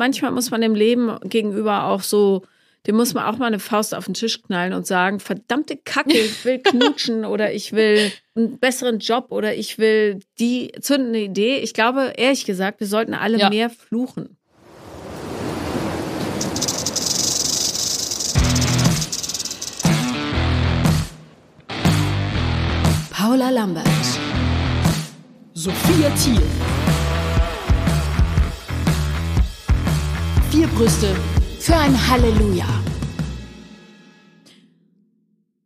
manchmal muss man dem Leben gegenüber auch so, dem muss man auch mal eine Faust auf den Tisch knallen und sagen, verdammte Kacke, ich will knutschen oder ich will einen besseren Job oder ich will die zündende Idee. Ich glaube, ehrlich gesagt, wir sollten alle Ja. mehr fluchen. Paula Lambert. Sophia Thiel. Vier Brüste. Für ein Halleluja.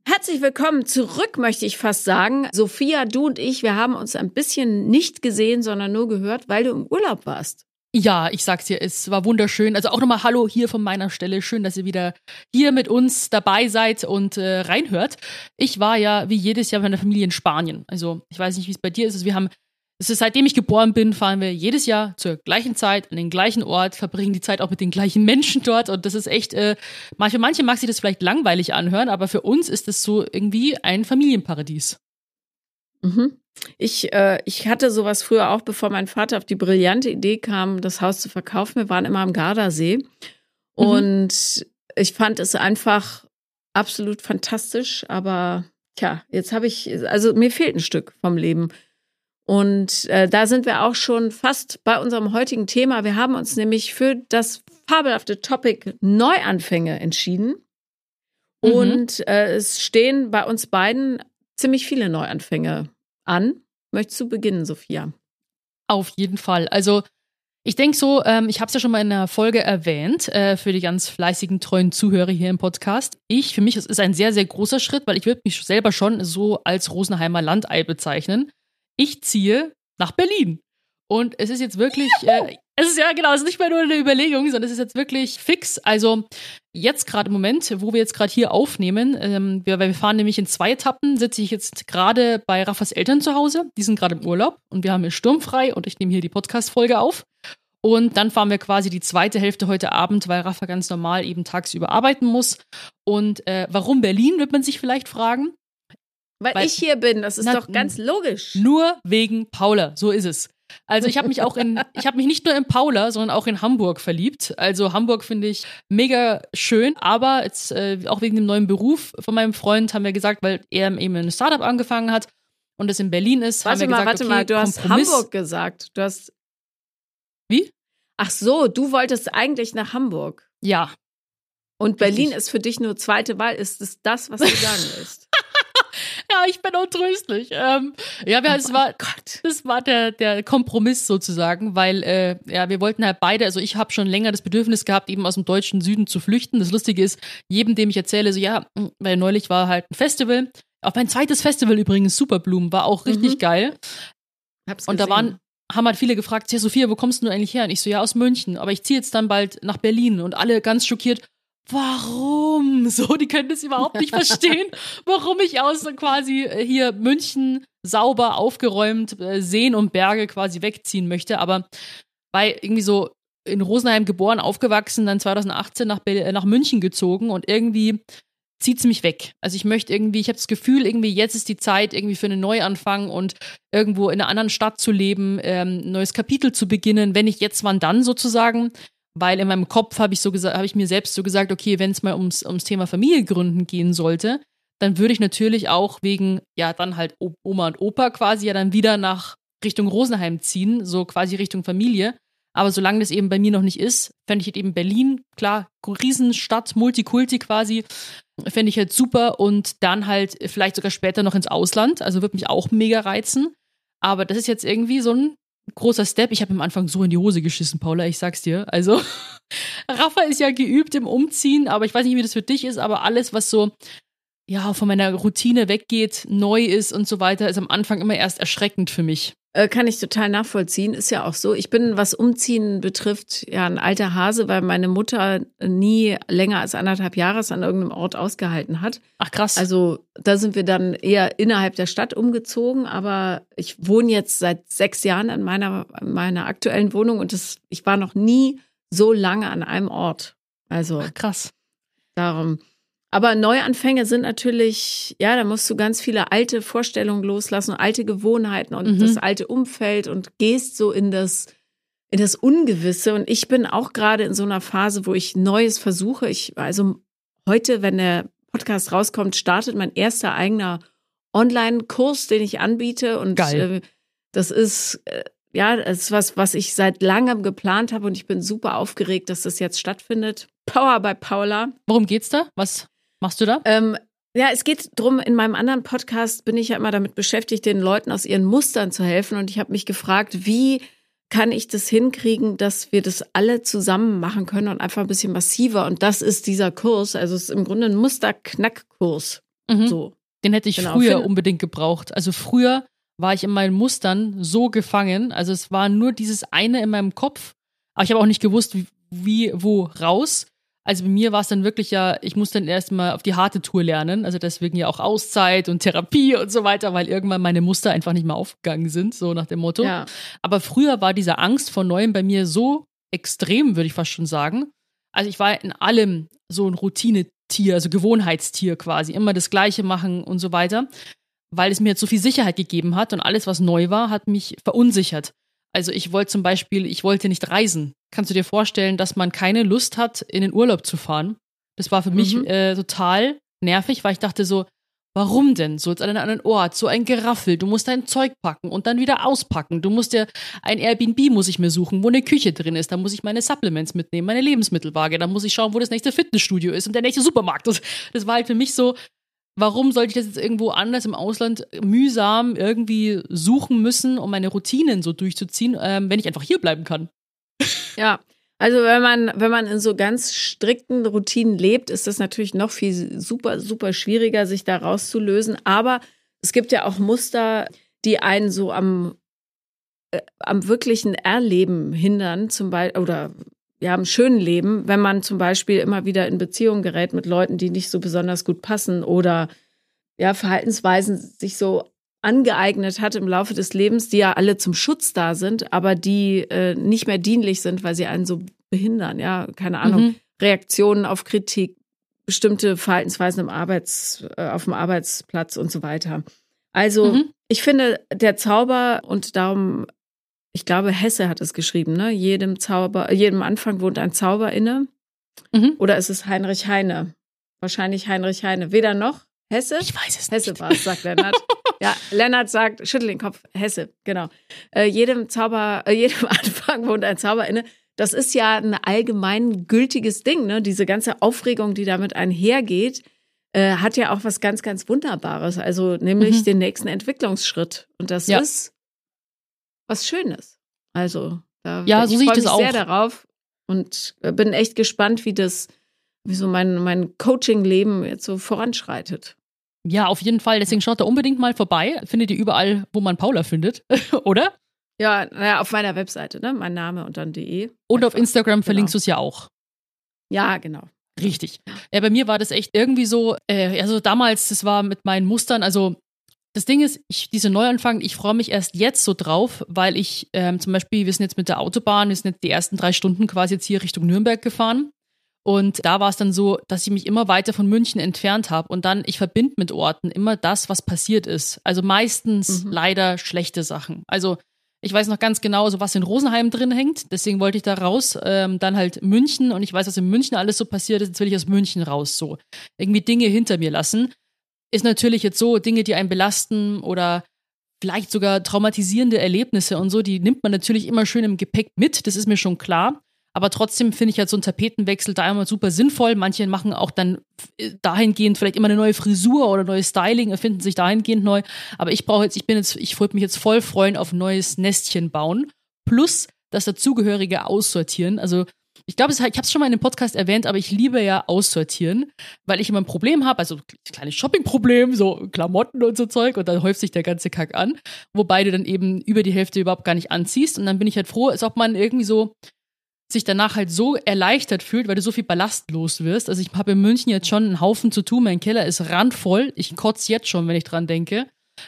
Herzlich willkommen zurück, möchte ich fast sagen. Sophia, du und ich, wir haben uns ein bisschen nicht gesehen, sondern nur gehört, weil du im Urlaub warst. Ja, ich sag's dir, es war wunderschön. Also auch nochmal Hallo hier von meiner Stelle. Schön, dass ihr wieder hier mit uns dabei seid und äh, reinhört. Ich war ja wie jedes Jahr mit meiner Familie in Spanien. Also ich weiß nicht, wie es bei dir ist. Also wir haben, es ist seitdem ich geboren bin, fahren wir jedes Jahr zur gleichen Zeit an den gleichen Ort, verbringen die Zeit auch mit den gleichen Menschen dort. Und das ist echt, äh, manche, manche mag sich das vielleicht langweilig anhören, aber für uns ist das so irgendwie ein Familienparadies. Mhm. Ich, äh, ich hatte sowas früher auch, bevor mein Vater auf die brillante Idee kam, das Haus zu verkaufen. Wir waren immer am Gardasee. Mhm. Und ich fand es einfach absolut fantastisch. Aber tja, jetzt habe ich, also mir fehlt ein Stück vom Leben. Und äh, da sind wir auch schon fast bei unserem heutigen Thema. Wir haben uns nämlich für das fabelhafte Topic Neuanfänge entschieden. Mhm. Und äh, es stehen bei uns beiden ziemlich viele Neuanfänge an. Möchtest du beginnen, Sophia? Auf jeden Fall. Also ich denke so, ähm, ich habe es ja schon mal in einer Folge erwähnt, äh, für die ganz fleißigen, treuen Zuhörer hier im Podcast. Ich, für mich, es ist ein sehr, sehr großer Schritt, weil ich würde mich selber schon so als Rosenheimer Landei bezeichnen. Ich ziehe nach Berlin. Und es ist jetzt wirklich, äh, es ist ja genau, es ist nicht mehr nur eine Überlegung, sondern es ist jetzt wirklich fix. Also jetzt gerade im Moment, wo wir jetzt gerade hier aufnehmen, ähm, wir, wir fahren nämlich in zwei Etappen, sitze ich jetzt gerade bei Raffas Eltern zu Hause. Die sind gerade im Urlaub und wir haben hier sturmfrei und ich nehme hier die Podcast-Folge auf. Und dann fahren wir quasi die zweite Hälfte heute Abend, weil Rafa ganz normal eben tagsüber arbeiten muss. Und äh, warum Berlin, wird man sich vielleicht fragen. Weil, Weil- ich hier bin, das ist Na, doch ganz logisch. Nur wegen Paula, so ist es. Also ich habe mich auch in, ich habe mich nicht nur in Paula, sondern auch in Hamburg verliebt. Also Hamburg finde ich mega schön, aber jetzt äh, auch wegen dem neuen Beruf von meinem Freund haben wir gesagt, weil er eben ein Startup angefangen hat und es in Berlin ist, Warte haben wir mal, gesagt, warte okay, mal, du hast Kompromiss. Hamburg gesagt. Du hast. Wie? Ach so, du wolltest eigentlich nach Hamburg. Ja, Und Berlin Richtig. ist für dich nur zweite Wahl. Ist es das, was du sagen willst? Ja, ich bin untröstlich. Ähm, ja, wir, es war, Gott. Das war der, der Kompromiss sozusagen, weil äh, ja, wir wollten halt beide, also ich habe schon länger das Bedürfnis gehabt, eben aus dem deutschen Süden zu flüchten. Das Lustige ist, jedem, dem ich erzähle, so ja, mh, weil neulich war halt ein Festival. Auch mein zweites Festival übrigens, Superblumen, war auch richtig Mhm. geil. Hab's Und da waren, haben halt viele gefragt, ja, Sophia, wo kommst du eigentlich her? Und ich so, ja, aus München, aber ich ziehe jetzt dann bald nach Berlin. Und alle ganz schockiert, warum? So, die können das überhaupt nicht verstehen, warum ich aus so quasi äh, hier München sauber aufgeräumt, äh, Seen und Berge quasi wegziehen möchte. Aber bei irgendwie so in Rosenheim geboren, aufgewachsen, dann 2018 nach, äh, nach München gezogen und irgendwie zieht's mich weg. Also ich möchte irgendwie, ich habe das Gefühl, irgendwie jetzt ist die Zeit irgendwie für einen Neuanfang und irgendwo in einer anderen Stadt zu leben, ähm, ein neues Kapitel zu beginnen, wenn nicht jetzt, wann dann sozusagen. Weil in meinem Kopf habe ich so gesagt, habe ich mir selbst so gesagt, okay, wenn es mal ums, ums Thema Familie gründen gehen sollte, dann würde ich natürlich auch wegen, ja, dann halt Oma und Opa quasi ja dann wieder nach Richtung Rosenheim ziehen, so quasi Richtung Familie. Aber solange das eben bei mir noch nicht ist, fände ich halt eben Berlin, klar, Riesenstadt, Multikulti quasi, fände ich halt super und dann halt vielleicht sogar später noch ins Ausland. Also würde mich auch mega reizen. Aber das ist jetzt irgendwie so ein großer Step. Ich habe am Anfang so in die Hose geschissen, Paula, ich sag's dir. Also, Rafa ist ja geübt im Umziehen, aber ich weiß nicht, wie das für dich ist, aber alles, was so, ja, von meiner Routine weggeht, neu ist und so weiter, ist am Anfang immer erst erschreckend für mich. Äh, kann ich total nachvollziehen. Ist ja auch so. Ich bin, was Umziehen betrifft, ja ein alter Hase, weil meine Mutter nie länger als anderthalb Jahre an irgendeinem Ort ausgehalten hat. Ach krass. Also da sind wir dann eher innerhalb der Stadt umgezogen, aber ich wohne jetzt seit sechs Jahren in meiner, in meiner aktuellen Wohnung und das, ich war noch nie so lange an einem Ort. Also Ach krass. darum. Aber Neuanfänge sind natürlich, ja, da musst du ganz viele alte Vorstellungen loslassen, alte Gewohnheiten und Mhm. das alte Umfeld und gehst so in das, in das Ungewisse. Und ich bin auch gerade in so einer Phase, wo ich Neues versuche. Ich, also heute, wenn der Podcast rauskommt, startet mein erster eigener Online-Kurs, den ich anbiete. Und. Äh, das ist äh, ja, das ist was, was ich seit langem geplant habe und ich bin super aufgeregt, dass das jetzt stattfindet. Power bei Paula. Worum geht's da? Was machst du da? Ähm, ja, es geht drum. In meinem anderen Podcast bin ich ja immer damit beschäftigt, den Leuten aus ihren Mustern zu helfen. Und ich habe mich gefragt, wie kann ich das hinkriegen, dass wir das alle zusammen machen können und einfach ein bisschen massiver. Und das ist dieser Kurs. Also es ist im Grunde ein Musterknackkurs. Mhm. So. Den hätte ich Genau, früher unbedingt gebraucht. Also früher war ich in meinen Mustern so gefangen. Also es war nur dieses eine in meinem Kopf. Aber ich habe auch nicht gewusst, wie wo raus. Also bei mir war es dann wirklich ja, ich musste dann erstmal auf die harte Tour lernen. Also deswegen ja auch Auszeit und Therapie und so weiter, weil irgendwann meine Muster einfach nicht mehr aufgegangen sind, so nach dem Motto. Ja. Aber früher war diese Angst vor Neuem bei mir so extrem, würde ich fast schon sagen. Also ich war in allem so ein Routinetier, also Gewohnheitstier quasi, immer das Gleiche machen und so weiter, weil es mir jetzt so viel Sicherheit gegeben hat und alles, was neu war, hat mich verunsichert. Also ich wollte zum Beispiel, ich wollte nicht reisen. Kannst du dir vorstellen, dass man keine Lust hat, in den Urlaub zu fahren? Das war für mich Mhm. äh, total nervig, weil ich dachte so, Warum denn? So jetzt an einen anderen Ort, so ein Geraffel. Du musst dein Zeug packen und dann wieder auspacken. Du musst dir ein Airbnb muss ich mir suchen, wo eine Küche drin ist. Da muss ich meine Supplements mitnehmen, meine Lebensmittelwaage. Da muss ich schauen, wo das nächste Fitnessstudio ist und der nächste Supermarkt. Das, das war halt für mich so, warum sollte ich das jetzt irgendwo anders im Ausland mühsam irgendwie suchen müssen, um meine Routinen so durchzuziehen, ähm, wenn ich einfach hier bleiben kann? Ja, also wenn man, wenn man in so ganz strikten Routinen lebt, ist das natürlich noch viel super, super schwieriger, sich da rauszulösen. Aber es gibt ja auch Muster, die einen so am, äh, am wirklichen Erleben hindern, zum Beispiel, oder ja, am schönen Leben, wenn man zum Beispiel immer wieder in Beziehung gerät mit Leuten, die nicht so besonders gut passen oder ja, Verhaltensweisen sich so angeeignet hat im Laufe des Lebens, die ja alle zum Schutz da sind, aber die äh, nicht mehr dienlich sind, weil sie einen so behindern. Ja, keine Ahnung. Mhm. Reaktionen auf Kritik, bestimmte Verhaltensweisen im Arbeits, äh, auf dem Arbeitsplatz und so weiter. Also, Mhm. ich finde, der Zauber und darum, ich glaube, Hesse hat es geschrieben, ne? Jedem Zauber, jedem Anfang wohnt ein Zauber inne. Mhm. Oder ist es Heinrich Heine? Wahrscheinlich Heinrich Heine. Weder noch. Hesse? Ich weiß es Hesse nicht. war es, sagt Lennart. ja, Lennart sagt, schüttel den Kopf, Hesse, genau. Äh, jedem Zauber, äh, jedem Anfang wohnt ein Zauber inne. Das ist ja ein allgemein gültiges Ding, ne? Diese ganze Aufregung, die damit einhergeht, äh, hat ja auch was ganz, ganz Wunderbares. Also nämlich Mhm. den nächsten Entwicklungsschritt. Und das Ja. ist was Schönes. Also, da, Ja, so ich freu das mich sehr darauf und äh, bin echt gespannt, wie das, wie so mein, mein Coaching-Leben jetzt so voranschreitet. Ja, auf jeden Fall. Deswegen schaut da unbedingt mal vorbei. Findet ihr überall, wo man Paula findet, oder? Ja, naja, auf meiner Webseite, ne? Mein Name und dann de. Und auf. Instagram verlinkst Genau. du es ja auch. Ja, genau. Richtig. Ja, bei mir war das echt irgendwie so, äh, also damals, das war mit meinen Mustern, also das Ding ist, ich, diese Neuanfang, ich freue mich erst jetzt so drauf, weil ich ähm, zum Beispiel, wir sind jetzt mit der Autobahn, wir sind jetzt die ersten drei Stunden quasi jetzt hier Richtung Nürnberg gefahren. Und da war es dann so, dass ich mich immer weiter von München entfernt habe. Und dann, ich verbinde mit Orten immer das, was passiert ist. Also meistens Mhm. leider schlechte Sachen. Also ich weiß noch ganz genau, so was in Rosenheim drin hängt. Deswegen wollte ich da raus. Ähm, dann halt München und ich weiß, was in München alles so passiert ist. Jetzt will ich aus München raus. So irgendwie Dinge hinter mir lassen. Ist natürlich jetzt so Dinge, die einen belasten oder vielleicht sogar traumatisierende Erlebnisse und so. Die nimmt man natürlich immer schön im Gepäck mit. Das ist mir schon klar. Aber trotzdem finde ich halt so einen Tapetenwechsel da immer super sinnvoll. Manche machen auch dann äh, dahingehend vielleicht immer eine neue Frisur oder neues Styling, erfinden sich dahingehend neu. Aber ich brauche jetzt, ich bin jetzt, ich würde mich jetzt voll freuen auf ein neues Nestchen bauen. Plus das dazugehörige Aussortieren. Also ich glaube, ich habe es schon mal in dem Podcast erwähnt, aber ich liebe ja Aussortieren, weil ich immer ein Problem habe, also ein kleines Shoppingproblem, so Klamotten und so Zeug und dann häuft sich der ganze Kack an, wobei du dann eben über die Hälfte überhaupt gar nicht anziehst und dann bin ich halt froh, als ob man irgendwie so sich danach halt so erleichtert fühlt, weil du so viel Ballast los wirst. Also ich habe in München jetzt schon einen Haufen zu tun, mein Keller ist randvoll, ich kotze jetzt schon, wenn ich dran denke.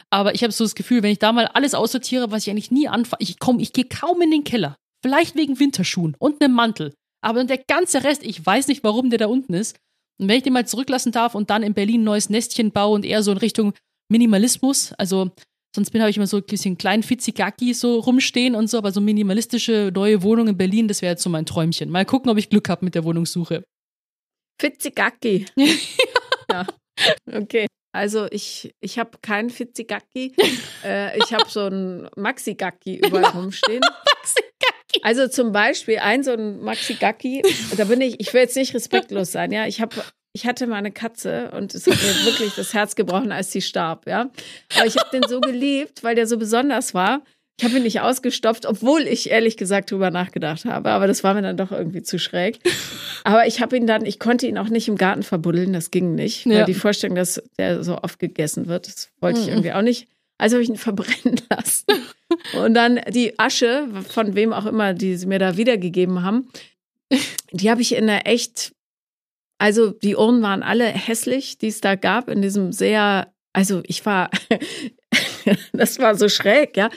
Aber ich habe so das Gefühl, wenn ich da mal alles aussortiere, was ich eigentlich nie anfange, ich komme, ich gehe kaum in den Keller. Vielleicht wegen Winterschuhen und einem Mantel. Aber der ganze Rest, ich weiß nicht, warum der da unten ist. Und wenn ich den mal zurücklassen darf und dann in Berlin ein neues Nestchen baue und eher so in Richtung Minimalismus, also sonst bin habe ich immer so ein bisschen kleinen Fizigaki so rumstehen und so, aber so minimalistische neue Wohnung in Berlin, das wäre jetzt so mein Träumchen. Mal gucken, ob ich Glück habe mit der Wohnungssuche. Fitzigaki. ja. Okay. Also ich, ich habe keinen Fitzigaki. äh, ich habe so einen Maxigaki überall rumstehen. Maxigaki. Also zum Beispiel ein so ein Maxigaki, da bin ich, ich will jetzt nicht respektlos sein, ja. Ich habe ich hatte mal eine Katze und es hat mir wirklich das Herz gebrochen, als sie starb, ja. Aber ich habe den so geliebt, weil der so besonders war. Ich habe ihn nicht ausgestopft, obwohl ich ehrlich gesagt drüber nachgedacht habe. Aber das war mir dann doch irgendwie zu schräg. Aber ich habe ihn dann, ich konnte ihn auch nicht im Garten verbuddeln, das ging nicht. Ja. Weil die Vorstellung, dass der so oft gegessen wird, das wollte ich irgendwie auch nicht. Also habe ich ihn verbrennen lassen. Und dann die Asche, von wem auch immer, die sie mir da wiedergegeben haben, die habe ich in einer echt, also die Ohren waren alle hässlich, die es da gab, in diesem sehr, also ich war, das war so schräg, ja.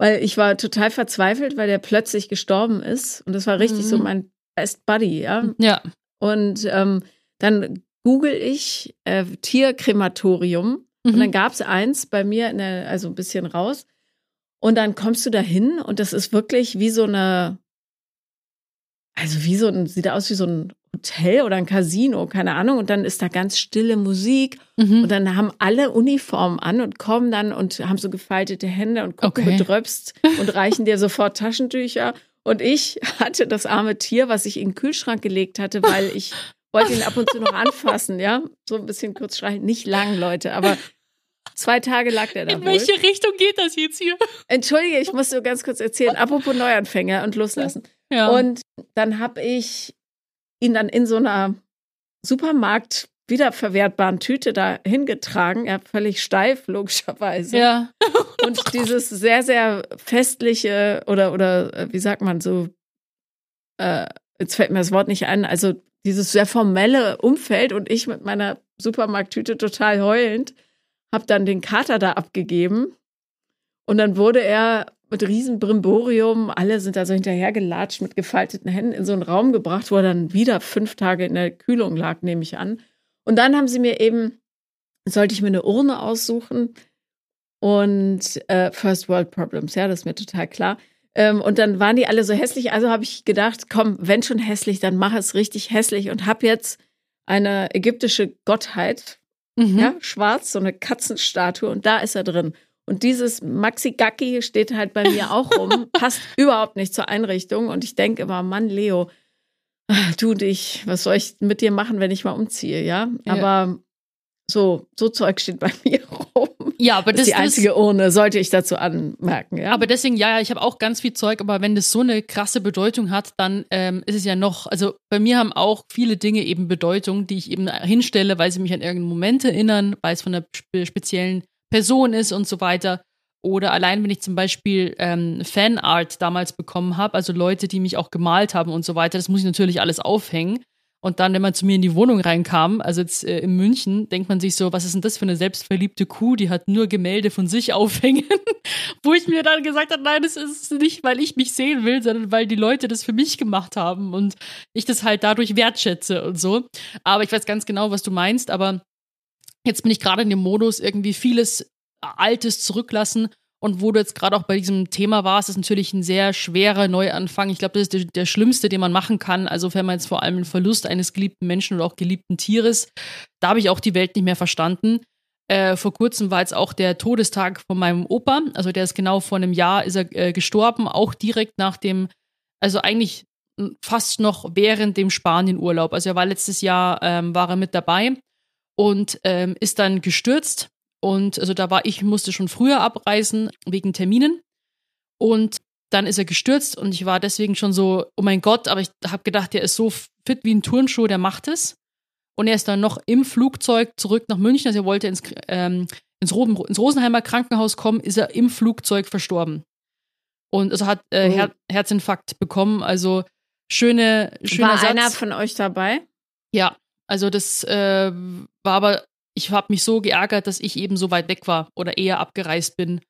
Weil ich war total verzweifelt, weil der plötzlich gestorben ist. Und das war richtig mhm. so mein Best Buddy, ja. Ja. Und ähm, dann google ich äh, Tierkrematorium. Mhm. Und dann gab es eins bei mir, der, also ein bisschen raus. Und dann kommst du da hin und das ist wirklich wie so eine, also wie so ein, sieht aus wie so ein Hotel oder ein Casino, keine Ahnung. Und dann ist da ganz stille Musik. Mhm. Und dann haben alle Uniformen an und kommen dann und haben so gefaltete Hände und gucken okay. bedröpst und reichen dir sofort Taschentücher. Und ich hatte das arme Tier, was ich in den Kühlschrank gelegt hatte, weil ich wollte ihn ab und zu noch anfassen, ja. So ein bisschen kurz schreien. Nicht lang, Leute, aber zwei Tage lag der da. In welche wohl. Richtung geht das jetzt hier? Entschuldige, ich muss so ganz kurz erzählen. Apropos Neuanfänger und loslassen. Ja. Und dann habe ich ihn dann in so einer Supermarkt wiederverwertbaren Tüte da hingetragen. Er völlig steif, logischerweise. Ja. Und dieses sehr, sehr festliche oder, oder äh, wie sagt man so, äh, jetzt fällt mir das Wort nicht ein, also dieses sehr formelle Umfeld und ich mit meiner Supermarkttüte total heulend, habe dann den Kater da abgegeben. Und dann wurde er mit riesen Brimborium, alle sind da so hinterhergelatscht mit gefalteten Händen in so einen Raum gebracht, wo er dann wieder fünf Tage in der Kühlung lag, nehme ich an. Und dann haben sie mir eben, sollte ich mir eine Urne aussuchen und äh, First World Problems, ja, das ist mir total klar. Ähm, und dann waren die alle so hässlich, also habe ich gedacht, komm, wenn schon hässlich, dann mach es richtig hässlich und habe jetzt eine ägyptische Gottheit, mhm. ja, schwarz, so eine Katzenstatue und da ist er drin. Und dieses Maxi Gacki steht halt bei mir auch rum, passt überhaupt nicht zur Einrichtung. Und ich denke immer, Mann, Leo, ah, du und ich, was soll ich mit dir machen, wenn ich mal umziehe, ja? ja. Aber so, so Zeug steht bei mir rum. Ja, aber das, das ist die einzige Urne, sollte ich dazu anmerken. Ja? Aber deswegen, ja, ja, ich habe auch ganz viel Zeug, aber wenn das so eine krasse Bedeutung hat, dann ähm, ist es ja noch, also bei mir haben auch viele Dinge eben Bedeutung, die ich eben hinstelle, weil sie mich an irgendeinen Moment erinnern, weil es von einer speziellen Person ist und so weiter. Oder allein, wenn ich zum Beispiel ähm, Fanart damals bekommen habe, also Leute, die mich auch gemalt haben und so weiter, das muss ich natürlich alles aufhängen. Und dann, wenn man zu mir in die Wohnung reinkam, also jetzt äh, in München, denkt man sich so, was ist denn das für eine selbstverliebte Kuh, die hat nur Gemälde von sich aufhängen. Wo ich mir dann gesagt habe, nein, das ist nicht, weil ich mich sehen will, sondern weil die Leute das für mich gemacht haben und ich das halt dadurch wertschätze und so. Aber ich weiß ganz genau, was du meinst, aber Jetzt bin ich gerade in dem Modus, irgendwie vieles Altes zurücklassen. Und wo du jetzt gerade auch bei diesem Thema warst, ist natürlich ein sehr schwerer Neuanfang. Ich glaube, das ist der, der, schlimmste, den man machen kann. Also wenn man jetzt vor allem einen Verlust eines geliebten Menschen oder auch geliebten Tieres, da habe ich auch die Welt nicht mehr verstanden. Äh, vor kurzem war jetzt auch der Todestag von meinem Opa. Also der ist genau vor einem Jahr ist er äh, gestorben, auch direkt nach dem, also eigentlich fast noch während dem Spanienurlaub. Also er war letztes Jahr, ähm, war er mit dabei und ähm, ist dann gestürzt. Und also da war ich, musste schon früher abreisen wegen Terminen. Und dann ist er gestürzt und ich war deswegen schon so, oh mein Gott, aber ich habe gedacht, der ist so fit wie ein Turnschuh, der macht es. Und er ist dann noch im Flugzeug zurück nach München, also er wollte ins, ähm, ins, Rosen, ins Rosenheimer Krankenhaus kommen, ist er im Flugzeug verstorben. Und also hat äh, oh. Her Herzinfarkt bekommen, also schöne, schöner War Satz. einer von euch dabei? Ja, also das äh, war aber, ich habe mich so geärgert, dass ich eben so weit weg war oder eher abgereist bin.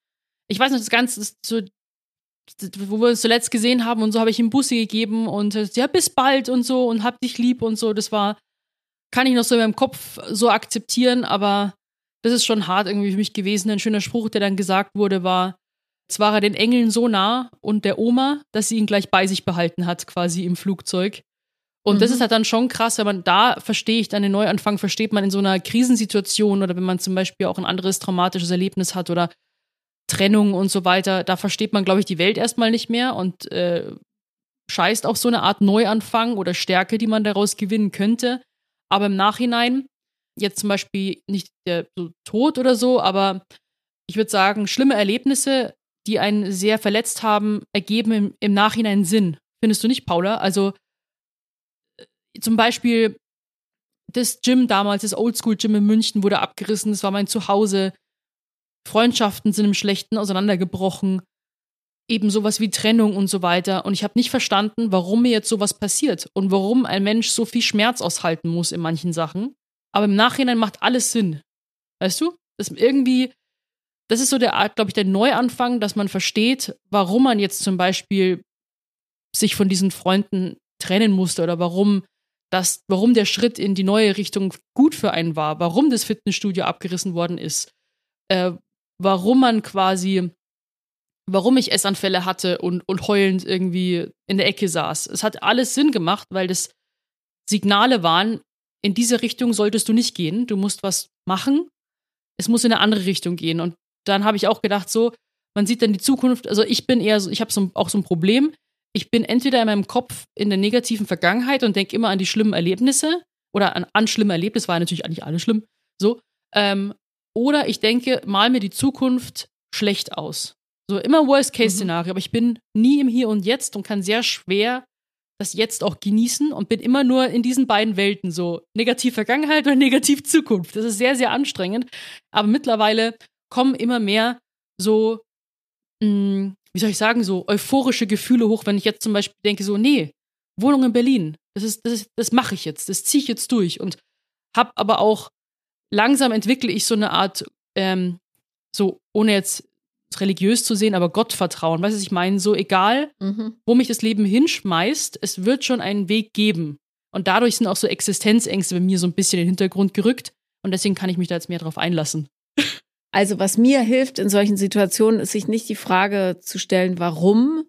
Ich weiß noch, das Ganze, das, so, wo wir uns zuletzt gesehen haben und so habe ich ihm Busse gegeben und ja, bis bald und so und hab dich lieb und so. Das war, kann ich noch so in meinem Kopf so akzeptieren, aber Das ist schon hart irgendwie für mich gewesen. Ein schöner Spruch, der dann gesagt wurde, war, es war er den Engeln so nah und der Oma, dass sie ihn gleich bei sich behalten hat, quasi im Flugzeug. Und mhm. das ist halt dann schon krass, wenn man da verstehe ich dann den Neuanfang, versteht man in so einer Krisensituation oder wenn man zum Beispiel auch ein anderes traumatisches Erlebnis hat oder Trennung und so weiter, da versteht man, glaube ich, die Welt erstmal nicht mehr und äh, scheißt auf so eine Art Neuanfang oder Stärke, die man daraus gewinnen könnte. Aber im Nachhinein, jetzt zum Beispiel nicht der so Tod oder so, aber ich würde sagen, schlimme Erlebnisse, die einen sehr verletzt haben, ergeben im, im Nachhinein Sinn. Findest du nicht, Paula? Also zum Beispiel das Gym damals, das Oldschool-Gym in München wurde abgerissen, das war mein Zuhause. Freundschaften sind im Schlechten auseinandergebrochen eben sowas wie Trennung und so weiter. Und ich habe nicht verstanden, warum mir jetzt sowas passiert und warum ein Mensch so viel Schmerz aushalten muss in manchen Sachen. Aber im Nachhinein macht alles Sinn. Weißt du? Das irgendwie, das ist so der Art, glaube ich, der Neuanfang, dass man versteht, warum man jetzt zum Beispiel sich von diesen Freunden trennen musste oder warum das, warum der Schritt in die neue Richtung gut für einen war, warum das Fitnessstudio abgerissen worden ist, äh, warum man quasi warum ich Essanfälle hatte und, und heulend irgendwie in der Ecke saß. Es hat alles Sinn gemacht, weil das Signale waren, in diese Richtung solltest du nicht gehen. Du musst was machen. Es muss in eine andere Richtung gehen. Und dann habe ich auch gedacht, so, man sieht dann die Zukunft. Also ich bin eher so, ich habe so, auch so ein Problem. Ich bin entweder in meinem Kopf in der negativen Vergangenheit und denke immer an die schlimmen Erlebnisse oder an, an schlimme Erlebnisse, war ja natürlich eigentlich alles schlimm. So. Ähm, oder ich denke, mal mir die Zukunft schlecht aus. So immer Worst-Case-Szenario, mhm. aber ich bin nie im Hier und Jetzt und kann sehr schwer das Jetzt auch genießen und bin immer nur in diesen beiden Welten, so negativ Vergangenheit oder negativ Zukunft. Das ist sehr, sehr anstrengend. Aber mittlerweile kommen immer mehr so, mh, mm, wie soll ich sagen, so euphorische Gefühle hoch, wenn ich jetzt zum Beispiel denke, so, nee, Wohnung in Berlin, das ist, das, ist, das mache ich jetzt, das ziehe ich jetzt durch und hab aber auch langsam entwickle ich so eine Art, ähm, so ohne jetzt religiös zu sehen, aber Gottvertrauen. Weißt du, ich meine, so egal, mhm. wo mich das Leben hinschmeißt, es wird schon einen Weg geben. Und dadurch sind auch so Existenzängste bei mir so ein bisschen in den Hintergrund gerückt. Und deswegen kann ich mich da jetzt mehr drauf einlassen. Also, was mir hilft in solchen Situationen, ist sich nicht die Frage zu stellen, warum,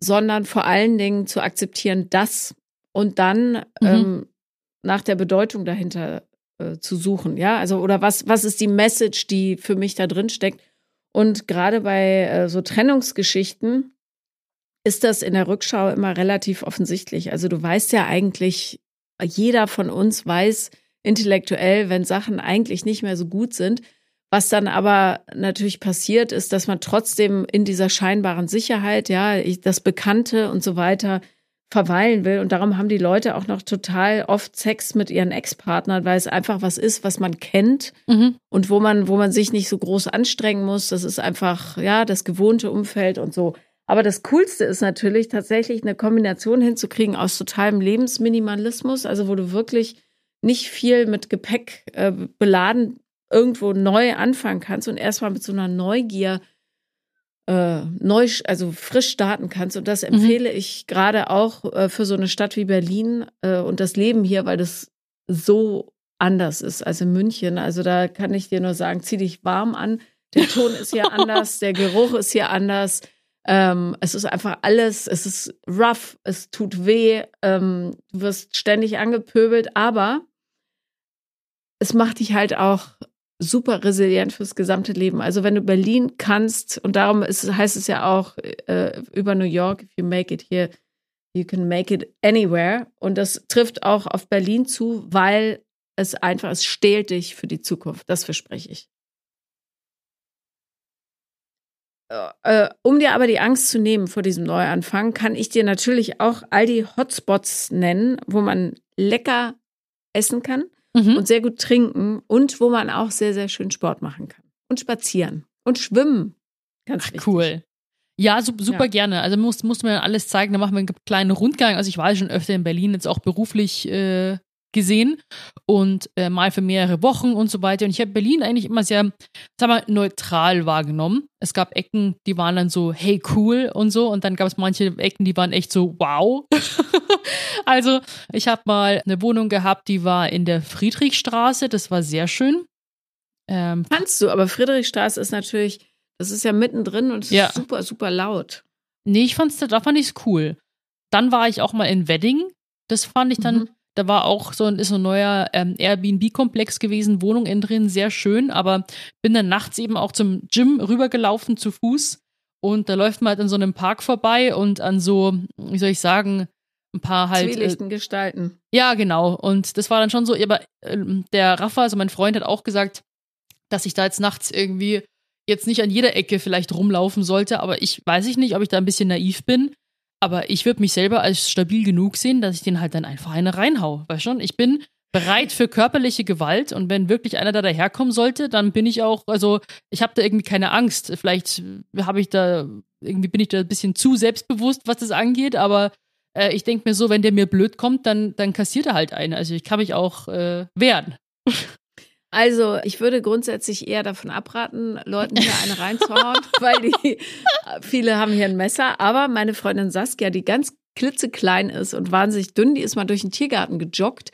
sondern vor allen Dingen zu akzeptieren, dass und dann mhm. ähm, nach der Bedeutung dahinter äh, zu suchen. Ja, also, oder was, was ist die Message, die für mich da drin steckt? Und gerade bei äh, so Trennungsgeschichten ist das in der Rückschau immer relativ offensichtlich. Also du weißt ja eigentlich, jeder von uns weiß intellektuell, wenn Sachen eigentlich nicht mehr so gut sind. Was dann aber natürlich passiert, ist, dass man trotzdem in dieser scheinbaren Sicherheit, ja, das Bekannte und so weiter, verweilen will. Und darum haben die Leute auch noch total oft Sex mit ihren Ex-Partnern, weil es einfach was ist, was man kennt mhm. und wo man, wo man sich nicht so groß anstrengen muss. Das ist einfach, ja, das gewohnte Umfeld und so. Aber das Coolste ist natürlich tatsächlich eine Kombination hinzukriegen aus totalem Lebensminimalismus, also wo du wirklich nicht viel mit Gepäck äh, beladen irgendwo neu anfangen kannst und erstmal mit so einer Neugier äh, neu, also frisch starten kannst. Und das mhm. empfehle mhm. ich gerade auch äh, für so eine Stadt wie Berlin äh, und das Leben hier, weil das so anders ist als in München. Also da kann ich dir nur sagen, zieh dich warm an. Der Ton ist hier anders, der Geruch ist hier anders. Ähm, es ist einfach alles, es ist rough, es tut weh, ähm, du wirst ständig angepöbelt, aber es macht dich halt auch super resilient fürs gesamte Leben. Also wenn du Berlin kannst, und darum ist, heißt es ja auch äh, über New York, if you make it here, you can make it anywhere. Und das trifft auch auf Berlin zu, weil es einfach, es stählt dich für die Zukunft. Das verspreche ich. Äh, äh, um dir aber die Angst zu nehmen vor diesem Neuanfang, kann ich dir natürlich auch all die Hotspots nennen, wo man lecker essen kann mhm. und sehr gut trinken und wo man auch sehr, sehr schön Sport machen kann. Und spazieren und schwimmen. Ganz Ach, cool. Ja, super ja. gerne. Also muss, muss mir alles zeigen. Da machen wir einen kleinen Rundgang. Also ich war schon öfter in Berlin, jetzt auch beruflich äh, gesehen und äh, mal für mehrere Wochen und so weiter. Und ich habe Berlin eigentlich immer sehr, sag mal, neutral wahrgenommen. Es gab Ecken, die waren dann so, hey, cool und so. Und dann gab es manche Ecken, die waren echt so, wow. also ich habe mal eine Wohnung gehabt, die war in der Friedrichstraße. Das war sehr schön. Ähm, Kannst du, aber Friedrichstraße ist natürlich, das ist ja mittendrin und es Ja. ist super, super laut. nee, ich fand's, da fand ich's cool. Dann war ich auch mal in Wedding. Das fand ich dann, Mhm. Da war auch so ein, ist so ein neuer ähm, Airbnb-Komplex gewesen, Wohnung innen drin, sehr schön, aber bin dann nachts eben auch zum Gym rübergelaufen zu Fuß und da läuft man halt an so einem Park vorbei und an so, wie soll ich sagen, ein paar halt. Äh, Zwielichten gestalten. ja, genau. Und das war dann schon so, aber ähm, der Rafa, also mein Freund, hat auch gesagt, dass ich da jetzt nachts irgendwie jetzt nicht an jeder Ecke vielleicht rumlaufen sollte, aber ich weiß ich nicht, ob ich da ein bisschen naiv bin. Aber ich würde mich selber als stabil genug sehen, dass ich den halt dann einfach eine reinhau. Weißt schon? Ich bin bereit für körperliche Gewalt und wenn wirklich einer da daherkommen sollte, dann bin ich auch, also ich habe da irgendwie keine Angst. Vielleicht habe ich da, irgendwie bin ich da ein bisschen zu selbstbewusst, was das angeht, aber äh, ich denke mir so, wenn der mir blöd kommt, dann, dann kassiert er halt eine. Also ich kann mich auch äh, wehren. Also, ich würde grundsätzlich eher davon abraten, Leuten hier eine reinzuhauen, weil die, viele haben hier ein Messer. Aber meine Freundin Saskia, die ganz klitzeklein ist und wahnsinnig dünn, die ist mal durch den Tiergarten gejoggt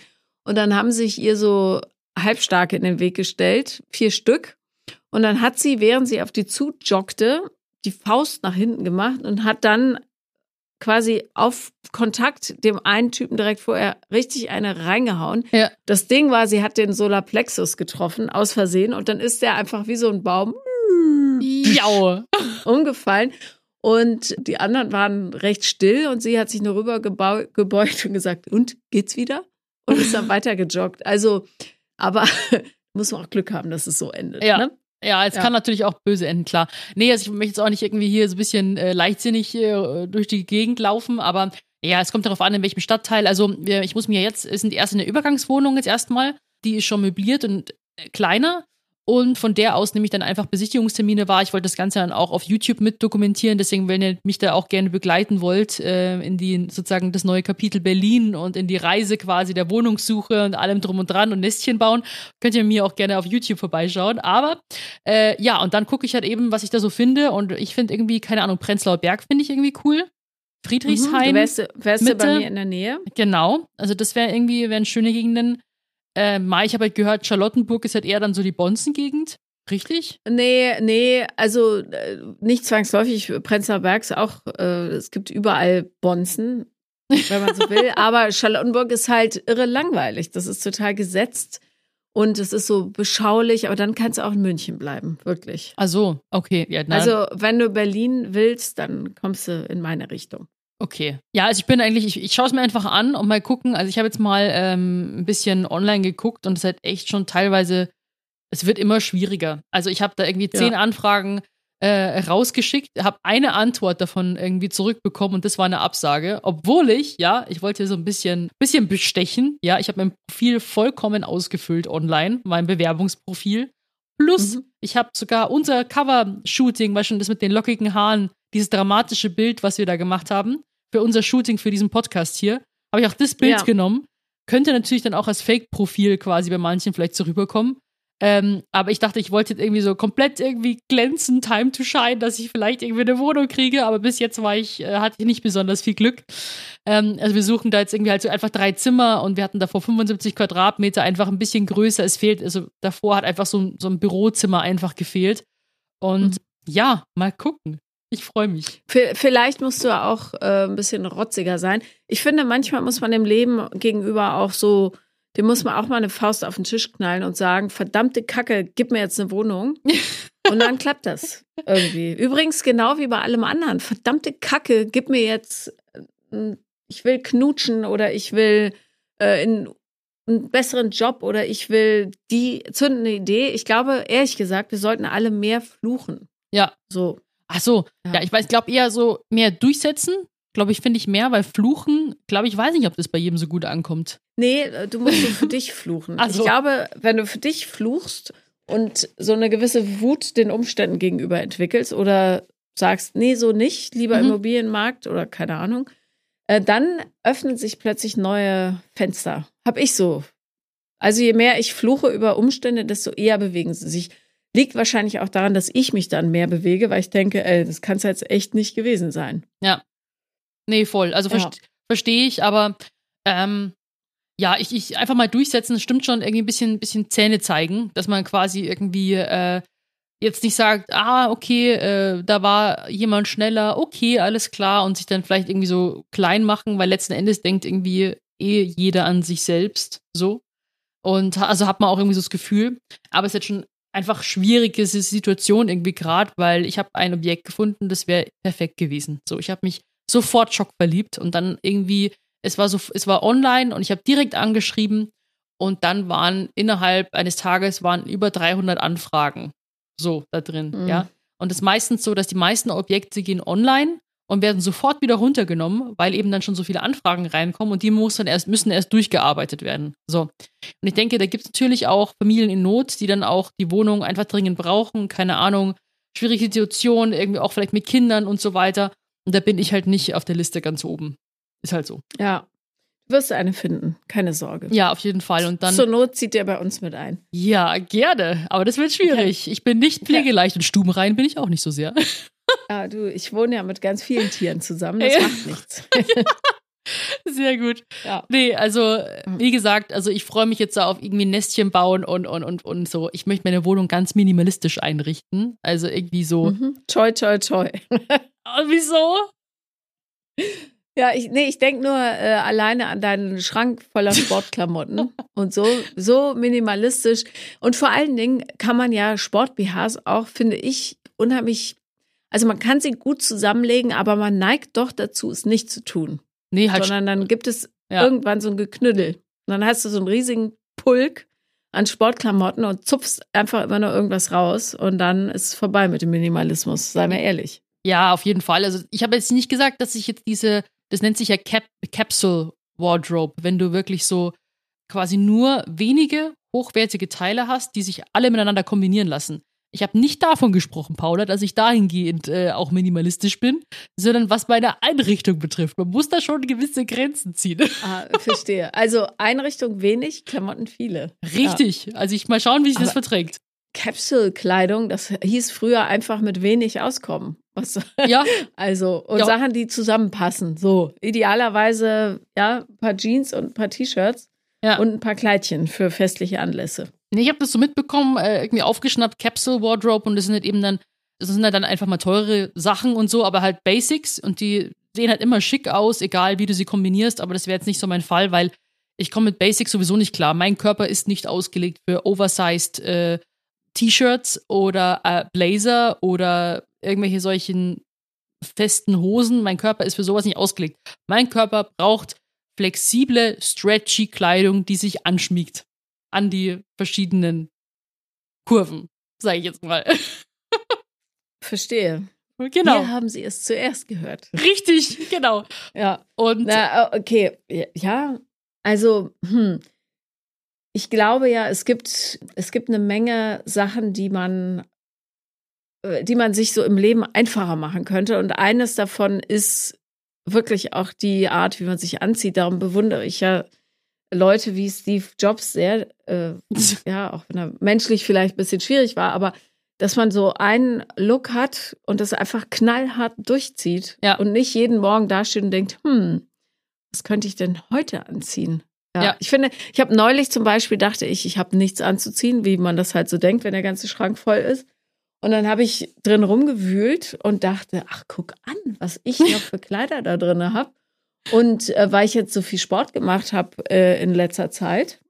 und dann haben sich ihr so Halbstarke in den Weg gestellt, vier Stück. Und dann hat sie, während sie auf die zujoggte, die Faust nach hinten gemacht und hat dann quasi auf Kontakt dem einen Typen direkt vorher richtig eine reingehauen. Ja. Das Ding war, sie hat den Solarplexus getroffen, aus Versehen, und dann ist der einfach wie so ein Baum Jau. umgefallen. Und die anderen waren recht still und sie hat sich nur rüber gebeugt und gesagt, und geht's wieder? Und ist dann weiter gejoggt. Also, aber muss man auch Glück haben, dass es so endet. Ja. Ne? Ja, es Ja. kann natürlich auch böse enden, klar. Nee, also ich möchte jetzt auch nicht irgendwie hier so ein bisschen äh, leichtsinnig äh, durch die Gegend laufen, aber ja, es kommt darauf an, in welchem Stadtteil. Also ich muss mir jetzt, es sind erst in der Übergangswohnung jetzt erstmal, die ist schon möbliert und äh, kleiner. Und von der aus nehme ich dann einfach Besichtigungstermine wahr. Ich wollte das Ganze dann auch auf YouTube mit dokumentieren. Deswegen, wenn ihr mich da auch gerne begleiten wollt, äh, in die sozusagen das neue Kapitel Berlin und in die Reise quasi der Wohnungssuche und allem drum und dran und Nestchen bauen, könnt ihr mir auch gerne auf YouTube vorbeischauen. Aber äh, ja, und dann gucke ich halt eben, was ich da so finde. Und ich finde irgendwie, keine Ahnung, Prenzlauer Berg finde ich irgendwie cool. Mhm. Friedrichshain. Du wärst, wärst du bei mir in der Nähe? Genau. Also das wäre irgendwie, wären schöne Gegenden. Äh, Mai, ich habe halt gehört, Charlottenburg ist halt eher dann so die Bonzen-Gegend. Richtig? Nee, nee, also äh, nicht zwangsläufig. Prenzlauer Berg ist auch, äh, es gibt überall Bonzen, wenn man so will. Aber Charlottenburg ist halt irre langweilig. Das ist total gesetzt und es ist so beschaulich, aber dann kannst du auch in München bleiben, wirklich. Ach so, okay. Ja, Also, wenn du Berlin willst, dann kommst du in meine Richtung. Okay. Ja, also ich bin eigentlich, ich, ich schaue es mir einfach an und mal gucken. Also ich habe jetzt mal ähm, ein bisschen online geguckt und es halt echt schon teilweise, es wird immer schwieriger. Also ich habe da irgendwie Ja. zehn Anfragen äh, rausgeschickt, habe eine Antwort davon irgendwie zurückbekommen und das war eine Absage. Obwohl ich, ja, ich wollte so ein bisschen, bisschen bestechen. Ja, ich habe mein Profil vollkommen ausgefüllt online, mein Bewerbungsprofil. Plus, Mhm. ich habe sogar unser Cover-Shooting, weil schon das mit den lockigen Haaren, dieses dramatische Bild, was wir da gemacht haben, für unser Shooting für diesen Podcast hier, habe ich auch das Bild Ja. genommen. Könnte natürlich dann auch als Fake-Profil quasi bei manchen vielleicht so rüberkommen. Ähm, aber ich dachte, ich wollte jetzt irgendwie so komplett irgendwie glänzen, Time to Shine, dass ich vielleicht irgendwie eine Wohnung kriege, aber bis jetzt war ich, äh, hatte ich nicht besonders viel Glück. Ähm, also wir suchen da jetzt irgendwie halt so einfach drei Zimmer und wir hatten davor 75 Quadratmeter, einfach ein bisschen größer. Es fehlt, also davor hat einfach so, ein- so ein Bürozimmer einfach gefehlt. Und Mhm. ja, mal gucken. Ich freue mich. Vielleicht musst du auch äh, ein bisschen rotziger sein. Ich finde, manchmal muss man dem Leben gegenüber auch so, dem muss man auch mal eine Faust auf den Tisch knallen und sagen, verdammte Kacke, gib mir jetzt eine Wohnung. Und dann klappt das irgendwie. Übrigens, genau wie bei allem anderen, verdammte Kacke, gib mir jetzt, äh, ich will knutschen oder ich will äh, in einen besseren Job oder ich will die zündende Idee. Ich glaube, ehrlich gesagt, wir sollten alle mehr fluchen. Ja. So. Ach so, ja, Ja. ich weiß, glaube eher so mehr durchsetzen. Glaube ich, finde ich mehr, weil Fluchen, glaube ich, weiß nicht, ob das bei jedem so gut ankommt. Nee, äh, du musst so für dich fluchen. Ach so. Ich glaube, wenn du für dich fluchst und so eine gewisse Wut den Umständen gegenüber entwickelst oder sagst, nee, so nicht, lieber Mhm. Immobilienmarkt oder keine Ahnung, äh, dann öffnen sich plötzlich neue Fenster. Hab ich so. Also je mehr ich fluche über Umstände, desto eher bewegen sie sich. Liegt wahrscheinlich auch daran, dass ich mich dann mehr bewege, weil ich denke, ey, das kann es jetzt echt nicht gewesen sein. Nee, voll. Also Ja. verst verstehe ich, aber ähm, Ja, ich, ich einfach mal durchsetzen, das stimmt schon, irgendwie ein bisschen, bisschen Zähne zeigen, dass man quasi irgendwie äh, jetzt nicht sagt, ah, okay, äh, da war jemand schneller, okay, alles klar, und sich dann vielleicht irgendwie so klein machen, weil letzten Endes denkt irgendwie eh jeder an sich selbst so. Und also hat man auch irgendwie so das Gefühl, aber es ist jetzt schon einfach schwierige Situation irgendwie gerade, weil ich habe ein Objekt gefunden, das wäre perfekt gewesen. So, ich habe mich sofort schockverliebt und dann irgendwie es war so, es war online und ich habe direkt angeschrieben und dann waren innerhalb eines Tages waren über 300 Anfragen so da drin, mhm. ja. Und es ist meistens so, dass die meisten Objekte gehen online und werden sofort wieder runtergenommen, weil eben dann schon so viele Anfragen reinkommen und die muss dann erst, müssen erst durchgearbeitet werden. So. Und ich denke, da gibt es natürlich auch Familien in Not, die dann auch die Wohnung einfach dringend brauchen, keine Ahnung, schwierige Situationen, irgendwie auch vielleicht mit Kindern und so weiter. Und da bin ich halt nicht auf der Liste ganz oben. Ist halt so. Ja. Du wirst eine finden, keine Sorge. Ja, auf jeden Fall. Und dann. Zur Not zieht der bei uns mit ein. Ja, gerne. Aber das wird schwierig. Ja. Ich bin nicht pflegeleicht und stubenrein bin ich auch nicht so sehr. Ja, du, ich wohne ja mit ganz vielen Tieren zusammen. Das ja. macht nichts. Sehr gut. Ja. Nee, also, wie gesagt, also ich freue mich jetzt auf irgendwie ein Nestchen bauen und, und, und, und so. Ich möchte meine Wohnung ganz minimalistisch einrichten. Also irgendwie so. Mhm. Toi, toi, toi. wieso? Ja, ich, nee, ich denke nur äh, alleine an deinen Schrank voller Sportklamotten und so, so minimalistisch. Und vor allen Dingen kann man ja Sport-BHs auch, finde ich, unheimlich, also man kann sie gut zusammenlegen, aber man neigt doch dazu, es nicht zu tun. Nee, halt. Sondern dann gibt es ja. irgendwann so ein Geknüttel. Und dann hast du so einen riesigen Pulk an Sportklamotten und zupfst einfach immer nur irgendwas raus und dann ist es vorbei mit dem Minimalismus, sei mir ehrlich. Ja, auf jeden Fall. Also ich habe jetzt nicht gesagt, dass ich jetzt diese das nennt sich ja Cap Capsule Wardrobe, wenn du wirklich so quasi nur wenige hochwertige Teile hast, die sich alle miteinander kombinieren lassen. Ich habe nicht davon gesprochen, Paula, dass ich dahingehend äh, auch minimalistisch bin, sondern was meine Einrichtung betrifft. Man muss da schon gewisse Grenzen ziehen. Ah, verstehe. Also Einrichtung wenig, Klamotten viele. Richtig. Ja. Also ich mal schauen, wie sich das verträgt. Capsule-Kleidung, das hieß früher einfach mit wenig auskommen. Was, ja. Also, und ja. Sachen, die zusammenpassen. So, idealerweise, ja, ein paar Jeans und ein paar T-Shirts ja. und ein paar Kleidchen für festliche Anlässe. Nee, ich habe das so mitbekommen, äh, irgendwie aufgeschnappt, Capsule Wardrobe und das sind halt eben dann, das sind halt dann einfach mal teure Sachen und so, aber halt Basics und die sehen halt immer schick aus, egal wie du sie kombinierst, aber das wäre jetzt nicht so mein Fall, weil ich komme mit Basics sowieso nicht klar. Mein Körper ist nicht ausgelegt für oversized äh, T-Shirts oder äh, Blazer oder irgendwelche solchen festen Hosen. Mein Körper ist für sowas nicht ausgelegt. Mein Körper braucht flexible, stretchy Kleidung, die sich anschmiegt an die verschiedenen Kurven, sage ich jetzt mal. Verstehe. Genau. Hier haben Sie es zuerst gehört. Richtig, genau. Ja. Und Na, okay, ja, also hm, ich glaube ja, es gibt es gibt eine Menge Sachen, die man äh, die man sich so im Leben einfacher machen könnte. Und eines davon ist wirklich auch die Art, wie man sich anzieht. Darum bewundere ich ja Leute wie Steve Jobs sehr, äh, ja, auch wenn er menschlich vielleicht ein bisschen schwierig war, aber dass man so einen Look hat und das einfach knallhart durchzieht ja. und nicht jeden Morgen dasteht und denkt, hm, was könnte ich denn heute anziehen? Ja, ja. ich finde, ich habe neulich zum Beispiel dachte ich, ich habe nichts anzuziehen, wie man das halt so denkt, wenn der ganze Schrank voll ist. Und dann habe ich drin rumgewühlt und dachte, ach, guck an, was ich noch für Kleider da drin habe. Und äh, weil ich jetzt so viel Sport gemacht habe äh, in letzter Zeit,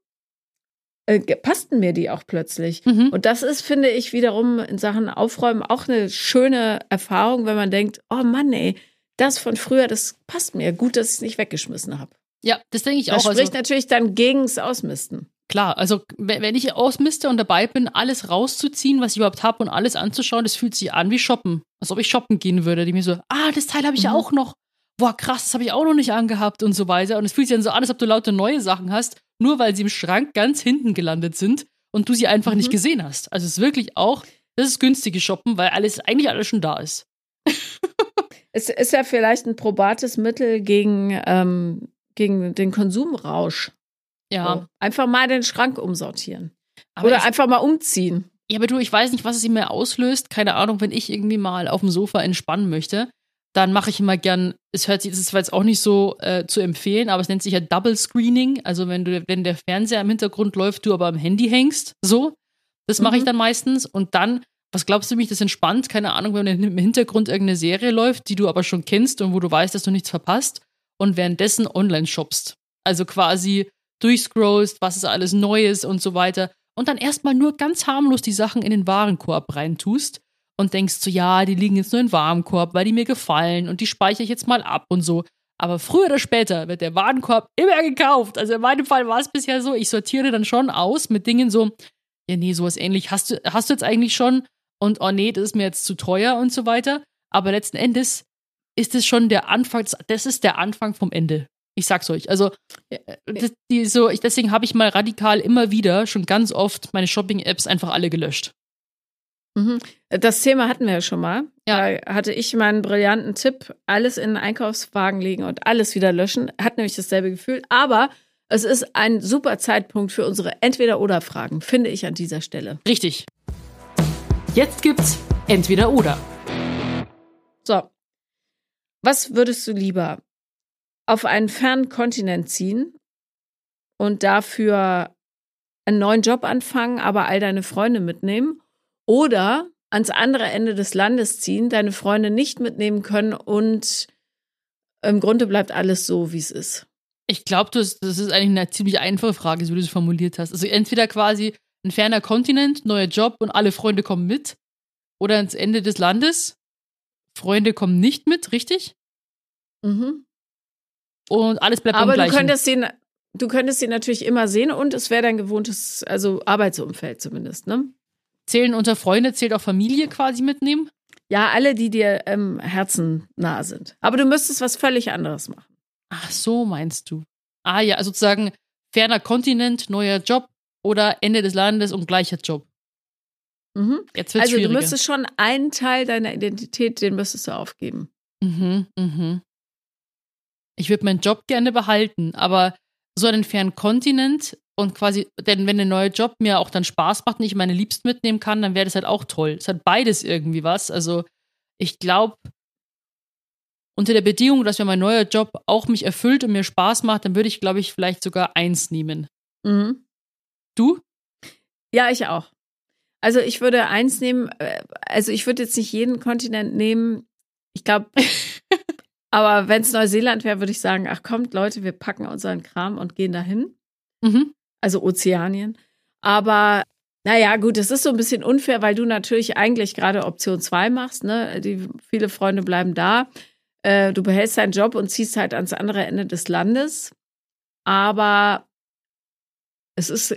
äh, passten mir die auch plötzlich. Mhm. Und das ist, finde ich, wiederum in Sachen Aufräumen auch eine schöne Erfahrung, wenn man denkt, oh Mann, ey, das von früher, das passt mir. Gut, dass ich es nicht weggeschmissen habe. Ja, das denke ich das auch. Das also spricht also, natürlich dann gegens Ausmisten. Klar, also wenn ich ausmiste und dabei bin, alles rauszuziehen, was ich überhaupt habe und alles anzuschauen, das fühlt sich an wie shoppen. Als ob ich shoppen gehen würde, die mir so, ah, das Teil habe ich mhm. ja auch noch. Boah, krass, das habe ich auch noch nicht angehabt und so weiter. Und es fühlt sich dann so an, als ob du lauter neue Sachen hast, nur weil sie im Schrank ganz hinten gelandet sind und du sie einfach mhm. nicht gesehen hast. Also es ist wirklich auch, das ist günstige Shoppen, weil alles, eigentlich alles schon da ist. es ist ja vielleicht ein probates Mittel gegen, ähm, gegen den Konsumrausch. Ja. So. Einfach mal den Schrank umsortieren. Aber Oder einfach mal umziehen. Ja, aber du, ich weiß nicht, was es in mir auslöst. Keine Ahnung, wenn ich irgendwie mal auf dem Sofa entspannen möchte. Dann mache ich immer gern, es hört sich, es ist zwar jetzt auch nicht so äh, zu empfehlen, aber es nennt sich ja Double Screening. Also wenn du, wenn der Fernseher im Hintergrund läuft, du aber am Handy hängst, so. Das mache ich Mhm. dann meistens. Und dann, was glaubst du mich, das entspannt? Keine Ahnung, wenn im Hintergrund irgendeine Serie läuft, die du aber schon kennst und wo du weißt, dass du nichts verpasst und währenddessen online shoppst. Also quasi durchscrollst, was ist alles Neues und so weiter. Und dann erstmal nur ganz harmlos die Sachen in den Warenkorb reintust und denkst so, ja, die liegen jetzt nur im Warenkorb, weil die mir gefallen und die speichere ich jetzt mal ab und so. Aber früher oder später wird der Warenkorb immer gekauft. Also in meinem Fall war es bisher so, ich sortiere dann schon aus mit Dingen so, ja, nee, sowas ähnlich hast du, hast du jetzt eigentlich schon und oh nee, das ist mir jetzt zu teuer und so weiter. Aber letzten Endes ist es schon der Anfang, das ist der Anfang vom Ende. Ich sag's euch. Also, äh, das, die, so, ich, deswegen habe ich mal radikal immer wieder schon ganz oft meine Shopping-Apps einfach alle gelöscht. Mhm. Das Thema hatten wir ja schon mal. Ja. Da hatte ich meinen brillanten Tipp, alles in einen Einkaufswagen legen und alles wieder löschen. Hat nämlich dasselbe Gefühl. Aber es ist ein super Zeitpunkt für unsere Entweder-Oder-Fragen, finde ich an dieser Stelle. Richtig. Jetzt gibt's entweder oder. So. Was würdest du lieber? Auf einen fernen Kontinent ziehen und dafür einen neuen Job anfangen, aber all deine Freunde mitnehmen? Oder ans andere Ende des Landes ziehen, deine Freunde nicht mitnehmen können und im Grunde bleibt alles so, wie es ist? Ich glaube, das, das ist eigentlich eine ziemlich einfache Frage, so wie du es formuliert hast. Also entweder quasi ein ferner Kontinent, neuer Job und alle Freunde kommen mit. Oder ans Ende des Landes. Freunde kommen nicht mit, richtig? Mhm. Und alles bleibt Aber beim du Gleichen. könntest sie, du könntest sie natürlich immer sehen und es wäre dein gewohntes, also Arbeitsumfeld zumindest, ne? Zählen unter Freunde, zählt auch Familie quasi mitnehmen? Ja, alle, die dir im Herzen nahe sind. Aber du müsstest was völlig anderes machen. Ach so, meinst du. Ah ja, also sozusagen ferner Kontinent, neuer Job oder Ende des Landes und gleicher Job. Mhm. Jetzt wird's Also du müsstest schon einen Teil deiner Identität, den müsstest du aufgeben. Mhm, mhm. Ich würde meinen Job gerne behalten, aber so einen fernen Kontinent und quasi, denn wenn der neue Job mir auch dann Spaß macht und ich meine Liebsten mitnehmen kann, dann wäre das halt auch toll. Es hat beides irgendwie was. Also ich glaube, unter der Bedingung, dass mir mein neuer Job auch mich erfüllt und mir Spaß macht, dann würde ich, glaube ich, vielleicht sogar eins nehmen. Mhm. Du? Ja, ich auch. Also ich würde eins nehmen, äh, also ich würde jetzt nicht jeden Kontinent nehmen. Ich glaube, aber wenn es Neuseeland wäre, würde ich sagen, ach kommt Leute, wir packen unseren Kram und gehen dahin. Mhm. Also Ozeanien. Aber naja, gut, es ist so ein bisschen unfair, weil du natürlich eigentlich gerade Option 2 machst, ne? Die viele Freunde bleiben da. Äh, du behältst deinen Job und ziehst halt ans andere Ende des Landes. Aber es ist,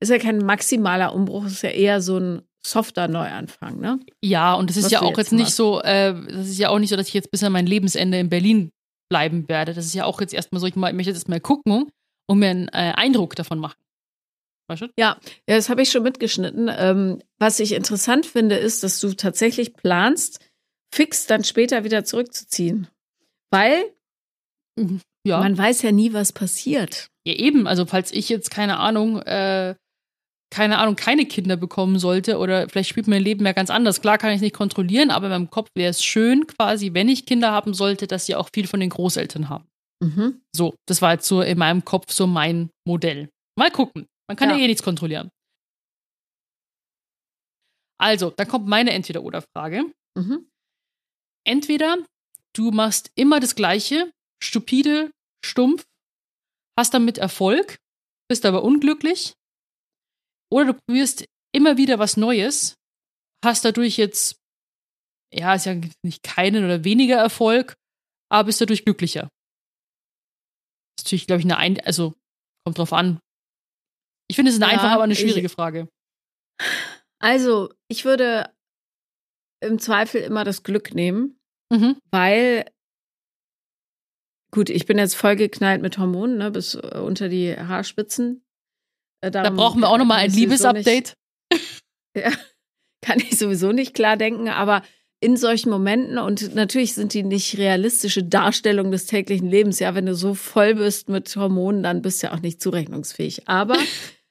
ist ja kein maximaler Umbruch, es ist ja eher so ein softer Neuanfang, ne? Ja, und es ist Was ja auch jetzt jetzt nicht so, äh, das ist ja auch nicht so, dass ich jetzt bis an mein Lebensende in Berlin bleiben werde. Das ist ja auch jetzt erstmal so, ich, mal, ich möchte jetzt mal gucken und mir einen äh, Eindruck davon machen. Weißt du? Ja, ja, das habe ich schon mitgeschnitten. Ähm, was ich interessant finde, ist, dass du tatsächlich planst, fix dann später wieder zurückzuziehen. Weil Ja. man weiß ja nie, was passiert. ja, eben. Also, falls ich jetzt, keine Ahnung, äh, keine Ahnung, keine Kinder bekommen sollte oder vielleicht spielt mein Leben ja ganz anders. Klar kann ich es nicht kontrollieren, aber in meinem Kopf wäre es schön, quasi, wenn ich Kinder haben sollte, dass sie auch viel von den Großeltern haben. Mhm. So, das war jetzt so in meinem Kopf so mein Modell. Mal gucken. Man kann ja, Ja. eh nichts kontrollieren. Also, dann kommt meine Entweder-Oder-Frage. Mhm. Entweder du machst immer das Gleiche, stupide, stumpf, hast damit Erfolg, bist aber unglücklich. Oder du probierst immer wieder was Neues, hast dadurch jetzt, ja, ist ja nicht keinen oder weniger Erfolg, aber bist dadurch glücklicher. Das ist natürlich, glaube ich, eine, Ein also kommt drauf an. Ich finde es eine Ja, einfache, aber eine ich- schwierige Frage. Also, ich würde im Zweifel immer das Glück nehmen, Mhm. weil, gut, ich bin jetzt vollgeknallt mit Hormonen, ne, bis äh, unter die Haarspitzen. Äh, Da brauchen wir auch nochmal ein ich Liebesupdate. Ja, kann ich sowieso nicht klar denken, aber in solchen Momenten, und natürlich sind die nicht realistische Darstellung des täglichen Lebens, ja, wenn du so voll bist mit Hormonen, dann bist du ja auch nicht zurechnungsfähig. Aber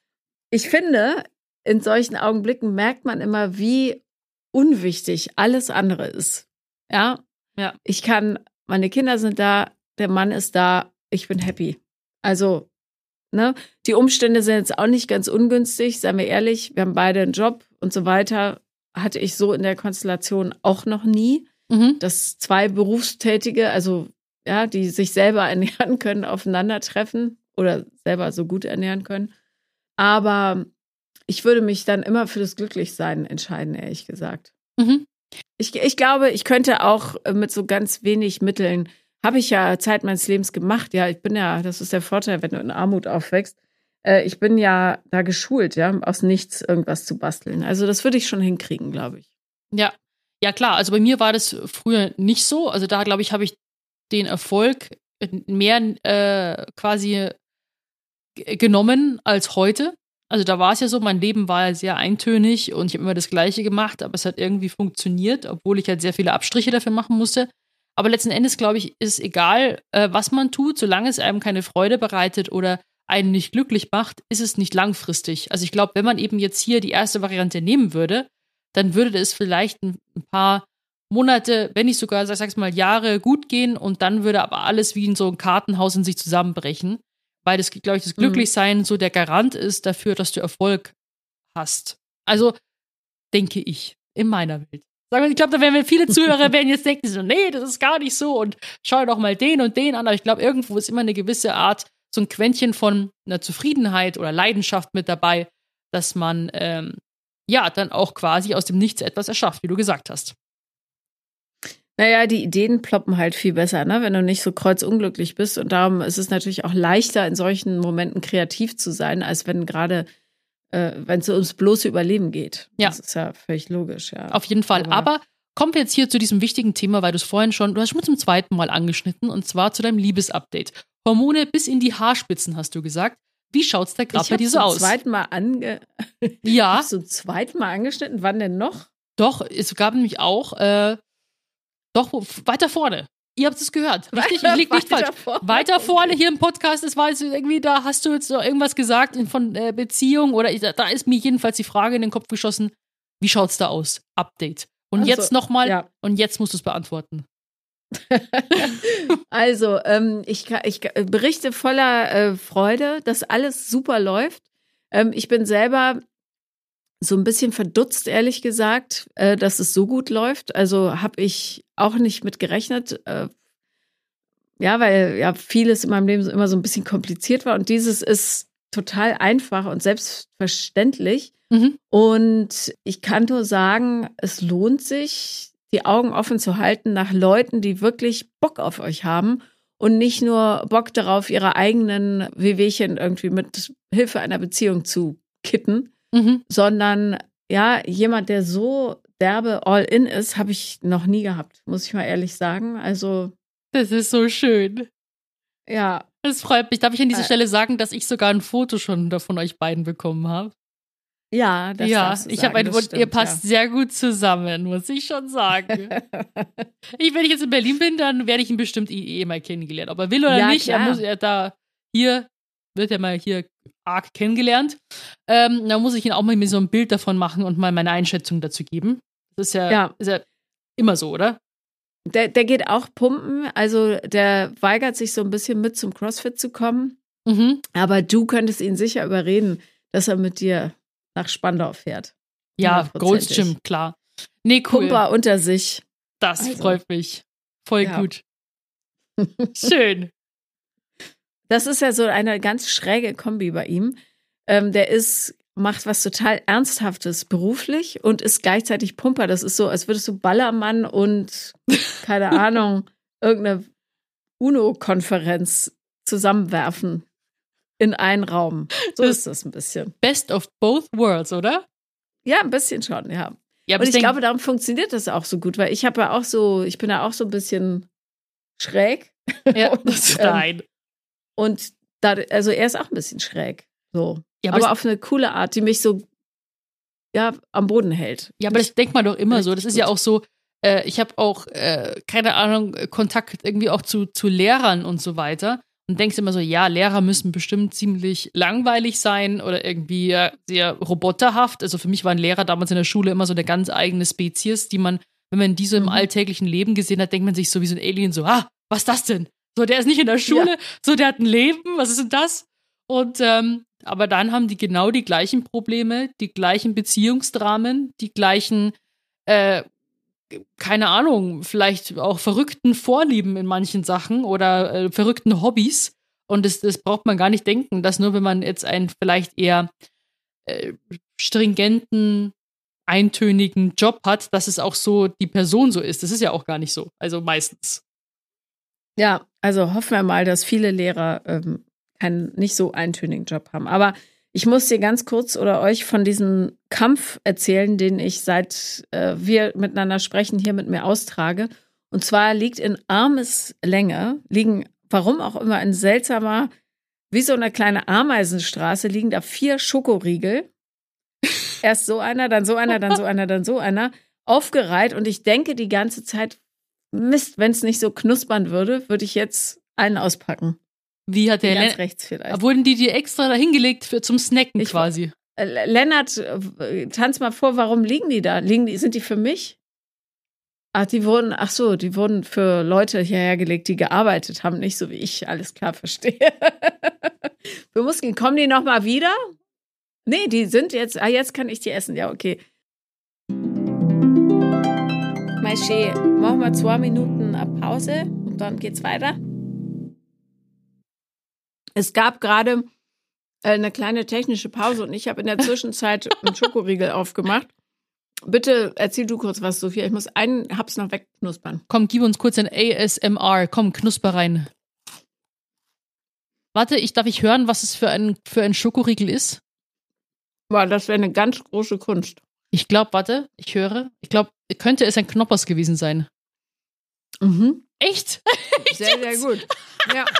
ich finde, in solchen Augenblicken merkt man immer, wie unwichtig alles andere ist. Ja, Ja. Ich kann, meine Kinder sind da, der Mann ist da, ich bin happy. Also, ne, die Umstände sind jetzt auch nicht ganz ungünstig, seien wir ehrlich. Wir haben beide einen Job und so weiter. Hatte ich so in der Konstellation auch noch nie, Mhm. dass zwei Berufstätige, also ja, die sich selber ernähren können, aufeinandertreffen oder selber so gut ernähren können. Aber ich würde mich dann immer für das Glücklichsein entscheiden, ehrlich gesagt. Mhm. Ich, ich glaube, ich könnte auch äh, mit so ganz wenig Mitteln, habe ich ja Zeit meines Lebens gemacht. Ja, ich bin ja, das ist der Vorteil, wenn du in Armut aufwächst. Äh, ich bin ja da geschult, ja, aus nichts irgendwas zu basteln. Also das würde ich schon hinkriegen, glaube ich. Ja. Ja, klar. Also bei mir war das früher nicht so. Also da, glaube ich, habe ich den Erfolg mehr äh, quasi genommen als heute. Also da war es ja so, mein Leben war ja sehr eintönig und ich habe immer das Gleiche gemacht, aber es hat irgendwie funktioniert, obwohl ich halt sehr viele Abstriche dafür machen musste. Aber letzten Endes, glaube ich, ist egal, äh, was man tut, solange es einem keine Freude bereitet oder einen nicht glücklich macht, ist es nicht langfristig. Also ich glaube, wenn man eben jetzt hier die erste Variante nehmen würde, dann würde es vielleicht ein, ein paar Monate, wenn nicht sogar, sag, sag's mal, Jahre gut gehen und dann würde aber alles wie in so ein Kartenhaus in sich zusammenbrechen, weil das, glaube ich, das Mhm. Glücklichsein so der Garant ist dafür, dass du Erfolg hast. Also denke ich, in meiner Welt. Ich glaube, da werden wir viele Zuhörer werden jetzt denken, so, nee, das ist gar nicht so und schau doch mal den und den an. Aber ich glaube, irgendwo ist immer eine gewisse Art, so ein Quäntchen von einer Zufriedenheit oder Leidenschaft mit dabei, dass man ähm, ja dann auch quasi aus dem Nichts etwas erschafft, wie du gesagt hast. Naja, die Ideen ploppen halt viel besser, ne? wenn du nicht so kreuzunglücklich bist. Und darum ist es natürlich auch leichter, in solchen Momenten kreativ zu sein, als wenn gerade, äh, wenn es ums bloße Überleben geht. Ja. Das ist ja völlig logisch, ja. Auf jeden Fall. Aber- Aber kommen wir jetzt hier zu diesem wichtigen Thema, weil du es vorhin schon, du hast schon zum zweiten Mal angeschnitten, und zwar zu deinem Liebesupdate. Hormone bis in die Haarspitzen, hast du gesagt. Wie schaut's da gerade ich bei dir so zum aus? zweiten Mal ange Ja, Hast du zum zweiten Mal angeschnitten? Wann denn noch? doch, es gab nämlich auch, äh, doch, weiter vorne. Ihr habt es gehört. Richtig, ich lieg nicht falsch. Weiter vorne. Weiter vorne hier im Podcast, das war jetzt irgendwie, da hast du jetzt noch irgendwas gesagt von äh, Beziehung oder ich, da ist mir jedenfalls die Frage in den Kopf geschossen, wie schaut's da aus? Update. Und Also, jetzt nochmal, ja. und jetzt musst du es beantworten. Also, ähm, ich, ich berichte voller äh, Freude, dass alles super läuft. Ähm, ich bin selber so ein bisschen verdutzt, ehrlich gesagt, äh, dass es so gut läuft. Also habe ich auch nicht mit gerechnet. Äh, ja, weil ja vieles in meinem Leben so immer so ein bisschen kompliziert war. Und dieses ist total einfach und selbstverständlich. Mhm. Und ich kann nur sagen, es lohnt sich, die Augen offen zu halten nach Leuten, die wirklich Bock auf euch haben und nicht nur Bock darauf, ihre eigenen Wehwehchen irgendwie mit Hilfe einer Beziehung zu kitten, Mhm. sondern ja, jemand, der so derbe all in ist, habe ich noch nie gehabt, muss ich mal ehrlich sagen. Also, Das ist so schön. ja, Das freut mich. Darf ich an dieser Äh. Stelle sagen, dass ich sogar ein Foto schon davon euch beiden bekommen habe? ja, das ja, ich habe ein stimmt, ihr passt sehr gut zusammen, muss ich schon sagen. ich, wenn ich jetzt in Berlin bin, dann werde ich ihn bestimmt eh eh mal kennengelernt. Ob er will oder Ja, nicht, er klar. muss er da hier, wird er mal hier arg kennengelernt. Ähm, da muss ich ihn auch mal mir so ein Bild davon machen und mal meine Einschätzung dazu geben. Das ist ja, Ja. Ist ja immer so, oder? Der, der geht auch pumpen, also der weigert sich so ein bisschen mit zum CrossFit zu kommen. Mhm. Aber du könntest ihn sicher überreden, dass er mit dir nach Spandau fährt. Ja, Gold's. Gym, klar. Nee, cool. Pumper unter sich. Das Also. freut mich. Voll Ja. gut. Schön. Das ist ja so eine ganz schräge Kombi bei ihm. Ähm, der ist, macht was total Ernsthaftes beruflich und ist gleichzeitig Pumper. Das ist so, als würdest du Ballermann und, keine Ahnung, irgendeine UNO-Konferenz zusammenwerfen in einen Raum. So Das- ist das ein bisschen. Best of both worlds, oder? Ja, ein bisschen schon, ja. Ja, Und ich glaube, darum funktioniert das auch so gut, weil ich habe ja auch so, ich bin ja auch so ein bisschen schräg. ja, und, ähm, nein. Und da, also er ist auch ein bisschen schräg. So. Ja, aber aber, auf eine coole Art, die mich so ja, am Boden hält. ja, aber das denkt man doch immer so. Das ist ja gut. auch so, äh, ich habe auch, äh, keine Ahnung, Kontakt irgendwie auch zu, zu Lehrern und so weiter. Und denkst immer so, ja, Lehrer müssen bestimmt ziemlich langweilig sein oder irgendwie äh, sehr roboterhaft. Also für mich waren Lehrer damals in der Schule immer so eine ganz eigene Spezies, die man wenn man die so im Mhm. alltäglichen Leben gesehen hat, denkt man sich so wie so ein Alien so, ah, was ist das denn? So, der ist nicht in der Schule, so, der hat ein Leben, was ist denn das? Und, ähm, aber dann haben die genau die gleichen Probleme, die gleichen Beziehungsdramen, die gleichen, äh, keine Ahnung, vielleicht auch verrückten Vorlieben in manchen Sachen oder äh, verrückten Hobbys. Und das, das braucht man gar nicht denken, dass nur wenn man jetzt einen vielleicht eher äh, stringenten, eintönigen Job hat, dass es auch so die Person so ist. Das ist ja auch gar nicht so. Also meistens. Ja, also hoffen wir mal, dass viele Lehrer ähm, keinen nicht so eintönigen Job haben. Aber ich muss dir ganz kurz oder euch von diesem Kampf erzählen, den ich seit äh, wir miteinander sprechen hier mit mir austrage. Und zwar liegt in Armeslänge, liegen, warum auch immer, in seltsamer, wie so eine kleine Ameisenstraße, liegen da vier Schokoriegel. Erst so einer, dann so einer, dann so einer, dann so einer, aufgereiht. Und ich denke die ganze Zeit, Mist, wenn es nicht so knuspern würde, würde ich jetzt einen auspacken. Wie hat der Ganz rechts vielleicht. Wurden die dir extra dahingelegt für zum Snacken Ich- quasi? Äh, Lennart, äh, tanz mal vor, warum liegen die da? Liegen die, sind die für mich? Ach, die wurden, ach so, die wurden für Leute hierher gelegt, die gearbeitet haben, nicht so wie ich, alles klar, verstehe. für Muskeln, kommen die nochmal wieder? Nee, die sind jetzt, ah, jetzt kann ich die essen, ja, okay. Maische, machen wir zwei Minuten eine Pause und dann geht's weiter. Es gab gerade äh, eine kleine technische Pause und ich habe in der Zwischenzeit einen Schokoriegel aufgemacht. Bitte erzähl du kurz was, Sophia. Ich muss einen Hab's noch wegknuspern. Komm, gib uns kurz ein ASMR. Komm, knusper rein. Warte, ich darf ich hören, was es für ein, für ein Schokoriegel ist? Boah, das wäre eine ganz große Kunst. Ich glaube, warte, ich höre. Ich glaube, könnte es ein Knoppers gewesen sein. Mhm. Echt? Sehr, sehr gut. Ja,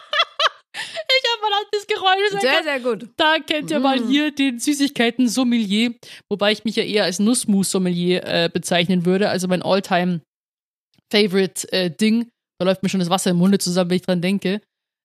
Ich habe mal das Geräusch. Sehr, sehr gut. Da kennt ihr mal Mm. hier den Süßigkeiten-Sommelier, wobei ich mich ja eher als Nussmus-Sommelier äh, bezeichnen würde. Also mein All-Time-Favorite-Ding, da läuft mir schon das Wasser im Munde zusammen, wenn ich dran denke,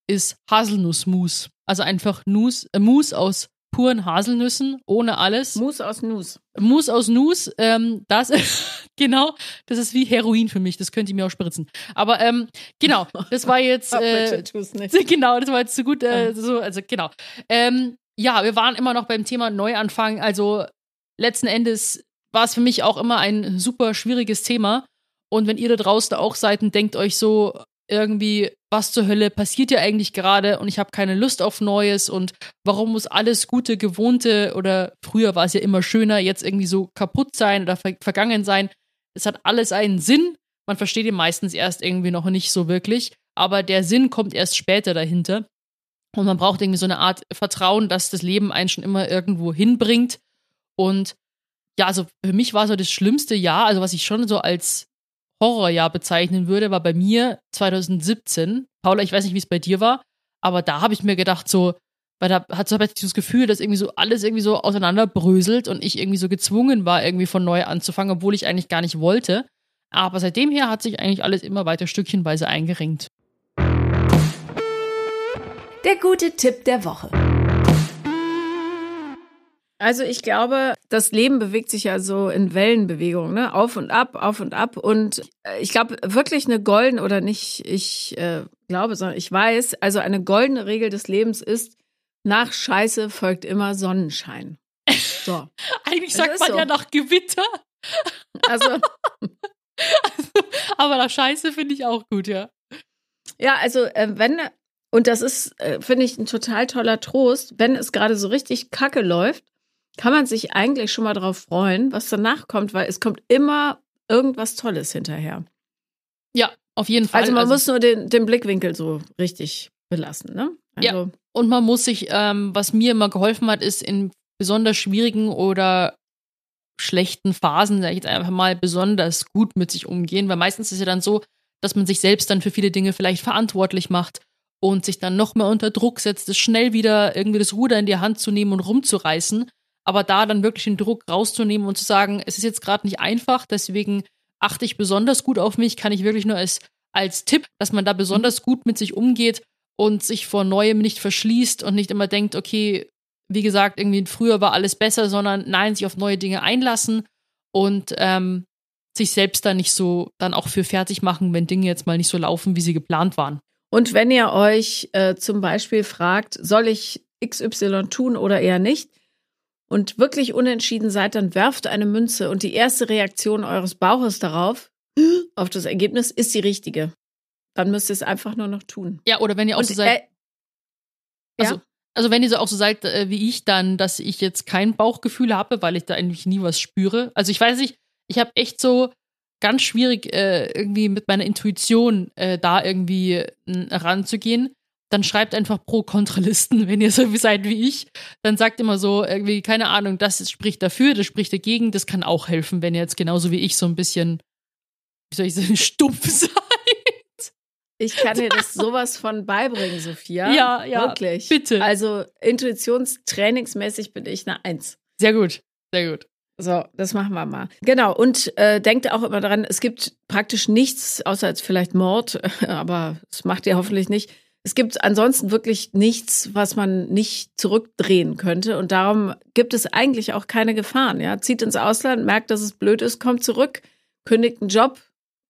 ist Haselnussmus. Also einfach Nuss, äh, Mousse aus puren Haselnüssen, ohne alles. Mus aus Nuss. Mousse aus Nuss, ähm, das genau, das ist wie Heroin für mich, das könnt ihr mir auch spritzen. Aber ähm, genau, das war jetzt äh. Genau, das war jetzt so gut, äh, so, also genau. Ähm, ja, wir waren immer noch beim Thema Neuanfang. Also letzten Endes war es für mich auch immer ein super schwieriges Thema. Und wenn ihr da draußen auch seid und denkt euch so irgendwie, was zur Hölle passiert hier eigentlich gerade und ich habe keine Lust auf Neues und warum muss alles gute, gewohnte oder früher war es ja immer schöner, jetzt irgendwie so kaputt sein oder ver vergangen sein. Es hat alles einen Sinn. Man versteht ihn meistens erst irgendwie noch nicht so wirklich, aber der Sinn kommt erst später dahinter. Und man braucht irgendwie so eine Art Vertrauen, dass das Leben einen schon immer irgendwo hinbringt. Und ja, also für mich war so das schlimmste Jahr, also was ich schon so als Horrorjahr bezeichnen würde, war bei mir 2017. Paula, ich weiß nicht, wie es bei dir war, aber da habe ich mir gedacht, so, weil da hat so das Gefühl, dass irgendwie so alles irgendwie so auseinanderbröselt und ich irgendwie so gezwungen war, irgendwie von neu anzufangen, obwohl ich eigentlich gar nicht wollte. Aber seitdem her hat sich eigentlich alles immer weiter stückchenweise eingeringt. Der gute Tipp der Woche. Also ich glaube, das Leben bewegt sich ja so in Wellenbewegungen, ne? Auf und ab, auf und ab. Und äh, ich glaube wirklich eine goldene oder nicht, ich äh, glaube, sondern ich weiß, also eine goldene Regel des Lebens ist, nach Scheiße folgt immer Sonnenschein. So. Eigentlich sagt man so. ja nach Gewitter, Also, aber nach Scheiße finde ich auch gut, ja. ja, also äh, wenn, und das ist, äh, finde ich, ein total toller Trost, wenn es gerade so richtig kacke läuft, kann man sich eigentlich schon mal drauf freuen, was danach kommt, weil es kommt immer irgendwas Tolles hinterher. Ja, auf jeden Fall. Also man muss nur den, den Blickwinkel so richtig belassen, ne? Ja. Also, Und man muss sich, ähm, was mir immer geholfen hat, ist in besonders schwierigen oder schlechten Phasen, sag ich jetzt einfach mal, besonders gut mit sich umgehen, weil meistens ist es ja dann so, dass man sich selbst dann für viele Dinge vielleicht verantwortlich macht und sich dann noch mehr unter Druck setzt, es schnell wieder irgendwie das Ruder in die Hand zu nehmen und rumzureißen, aber da dann wirklich den Druck rauszunehmen und zu sagen, es ist jetzt gerade nicht einfach, deswegen achte ich besonders gut auf mich, kann ich wirklich nur als, als Tipp, dass man da besonders gut mit sich umgeht und sich vor Neuem nicht verschließt und nicht immer denkt, okay, wie gesagt, irgendwie früher war alles besser, sondern nein, sich auf neue Dinge einlassen und ähm, sich selbst da nicht so dann auch für fertig machen, wenn Dinge jetzt mal nicht so laufen, wie sie geplant waren. Und wenn ihr euch äh, zum Beispiel fragt, soll ich XY tun oder eher nicht, und wirklich unentschieden seid, dann werft eine Münze und die erste Reaktion eures Bauches darauf, auf das Ergebnis, ist die richtige. Dann müsst ihr es einfach nur noch tun. Ja, oder wenn ihr auch und, so seid. Äh, also, ja? also wenn ihr so auch so seid äh, wie ich, dann, dass ich jetzt kein Bauchgefühl habe, weil ich da eigentlich nie was spüre. Also ich weiß nicht, ich habe echt so ganz schwierig äh, irgendwie mit meiner Intuition äh, da irgendwie ranzugehen. Dann schreibt einfach Pro-Kontralisten, wenn ihr so seid wie ich. Dann sagt immer so irgendwie, keine Ahnung, das spricht dafür, das spricht dagegen. Das kann auch helfen, wenn ihr jetzt genauso wie ich so ein bisschen, wie soll ich sagen, stumpf seid. Ich kann dir das sowas von beibringen, Sophia. Ja, ja. Wirklich. Bitte. Also intuitionstrainingsmäßig bin ich eine Eins. Sehr gut, sehr gut. So, das machen wir mal. Genau, und äh, denkt auch immer daran, es gibt praktisch nichts, außer jetzt vielleicht Mord, aber das macht ihr hoffentlich nicht. Es gibt ansonsten wirklich nichts, was man nicht zurückdrehen könnte. Und darum gibt es eigentlich auch keine Gefahren. Ja? Zieht ins Ausland, merkt, dass es blöd ist, kommt zurück, kündigt einen Job,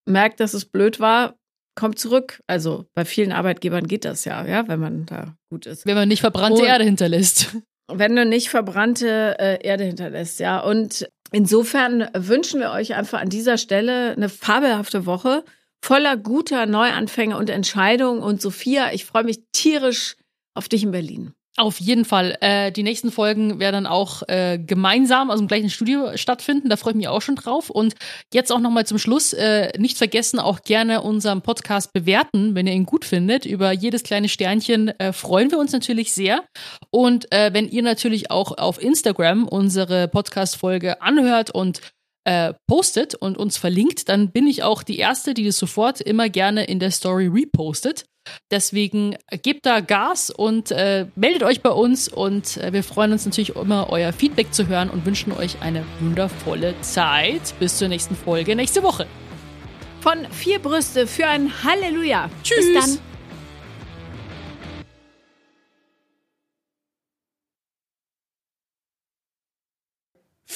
merkt, dass es blöd war, kommt zurück. Also bei vielen Arbeitgebern geht das ja, ja, wenn man da gut ist. Wenn man nicht verbrannte Und- Erde hinterlässt. Wenn du nicht verbrannte äh, Erde hinterlässt, ja. Und insofern wünschen wir euch einfach an dieser Stelle eine fabelhafte Woche voller guter Neuanfänge und Entscheidungen. Und Sophia, ich freue mich tierisch auf dich in Berlin. Auf jeden Fall. Äh, die nächsten Folgen werden dann auch äh, gemeinsam aus dem gleichen Studio stattfinden. Da freue ich mich auch schon drauf. Und jetzt auch nochmal zum Schluss, äh, nicht vergessen, auch gerne unseren Podcast bewerten, wenn ihr ihn gut findet. Über jedes kleine Sternchen äh, freuen wir uns natürlich sehr. Und äh, wenn ihr natürlich auch auf Instagram unsere Podcast-Folge anhört und äh, postet und uns verlinkt, dann bin ich auch die Erste, die das sofort immer gerne in der Story repostet. Deswegen gebt da Gas und äh, meldet euch bei uns und äh, wir freuen uns natürlich immer, euer Feedback zu hören und wünschen euch eine wundervolle Zeit. Bis zur nächsten Folge nächste Woche. Von vier Brüste für ein Halleluja. Tschüss. Bis dann.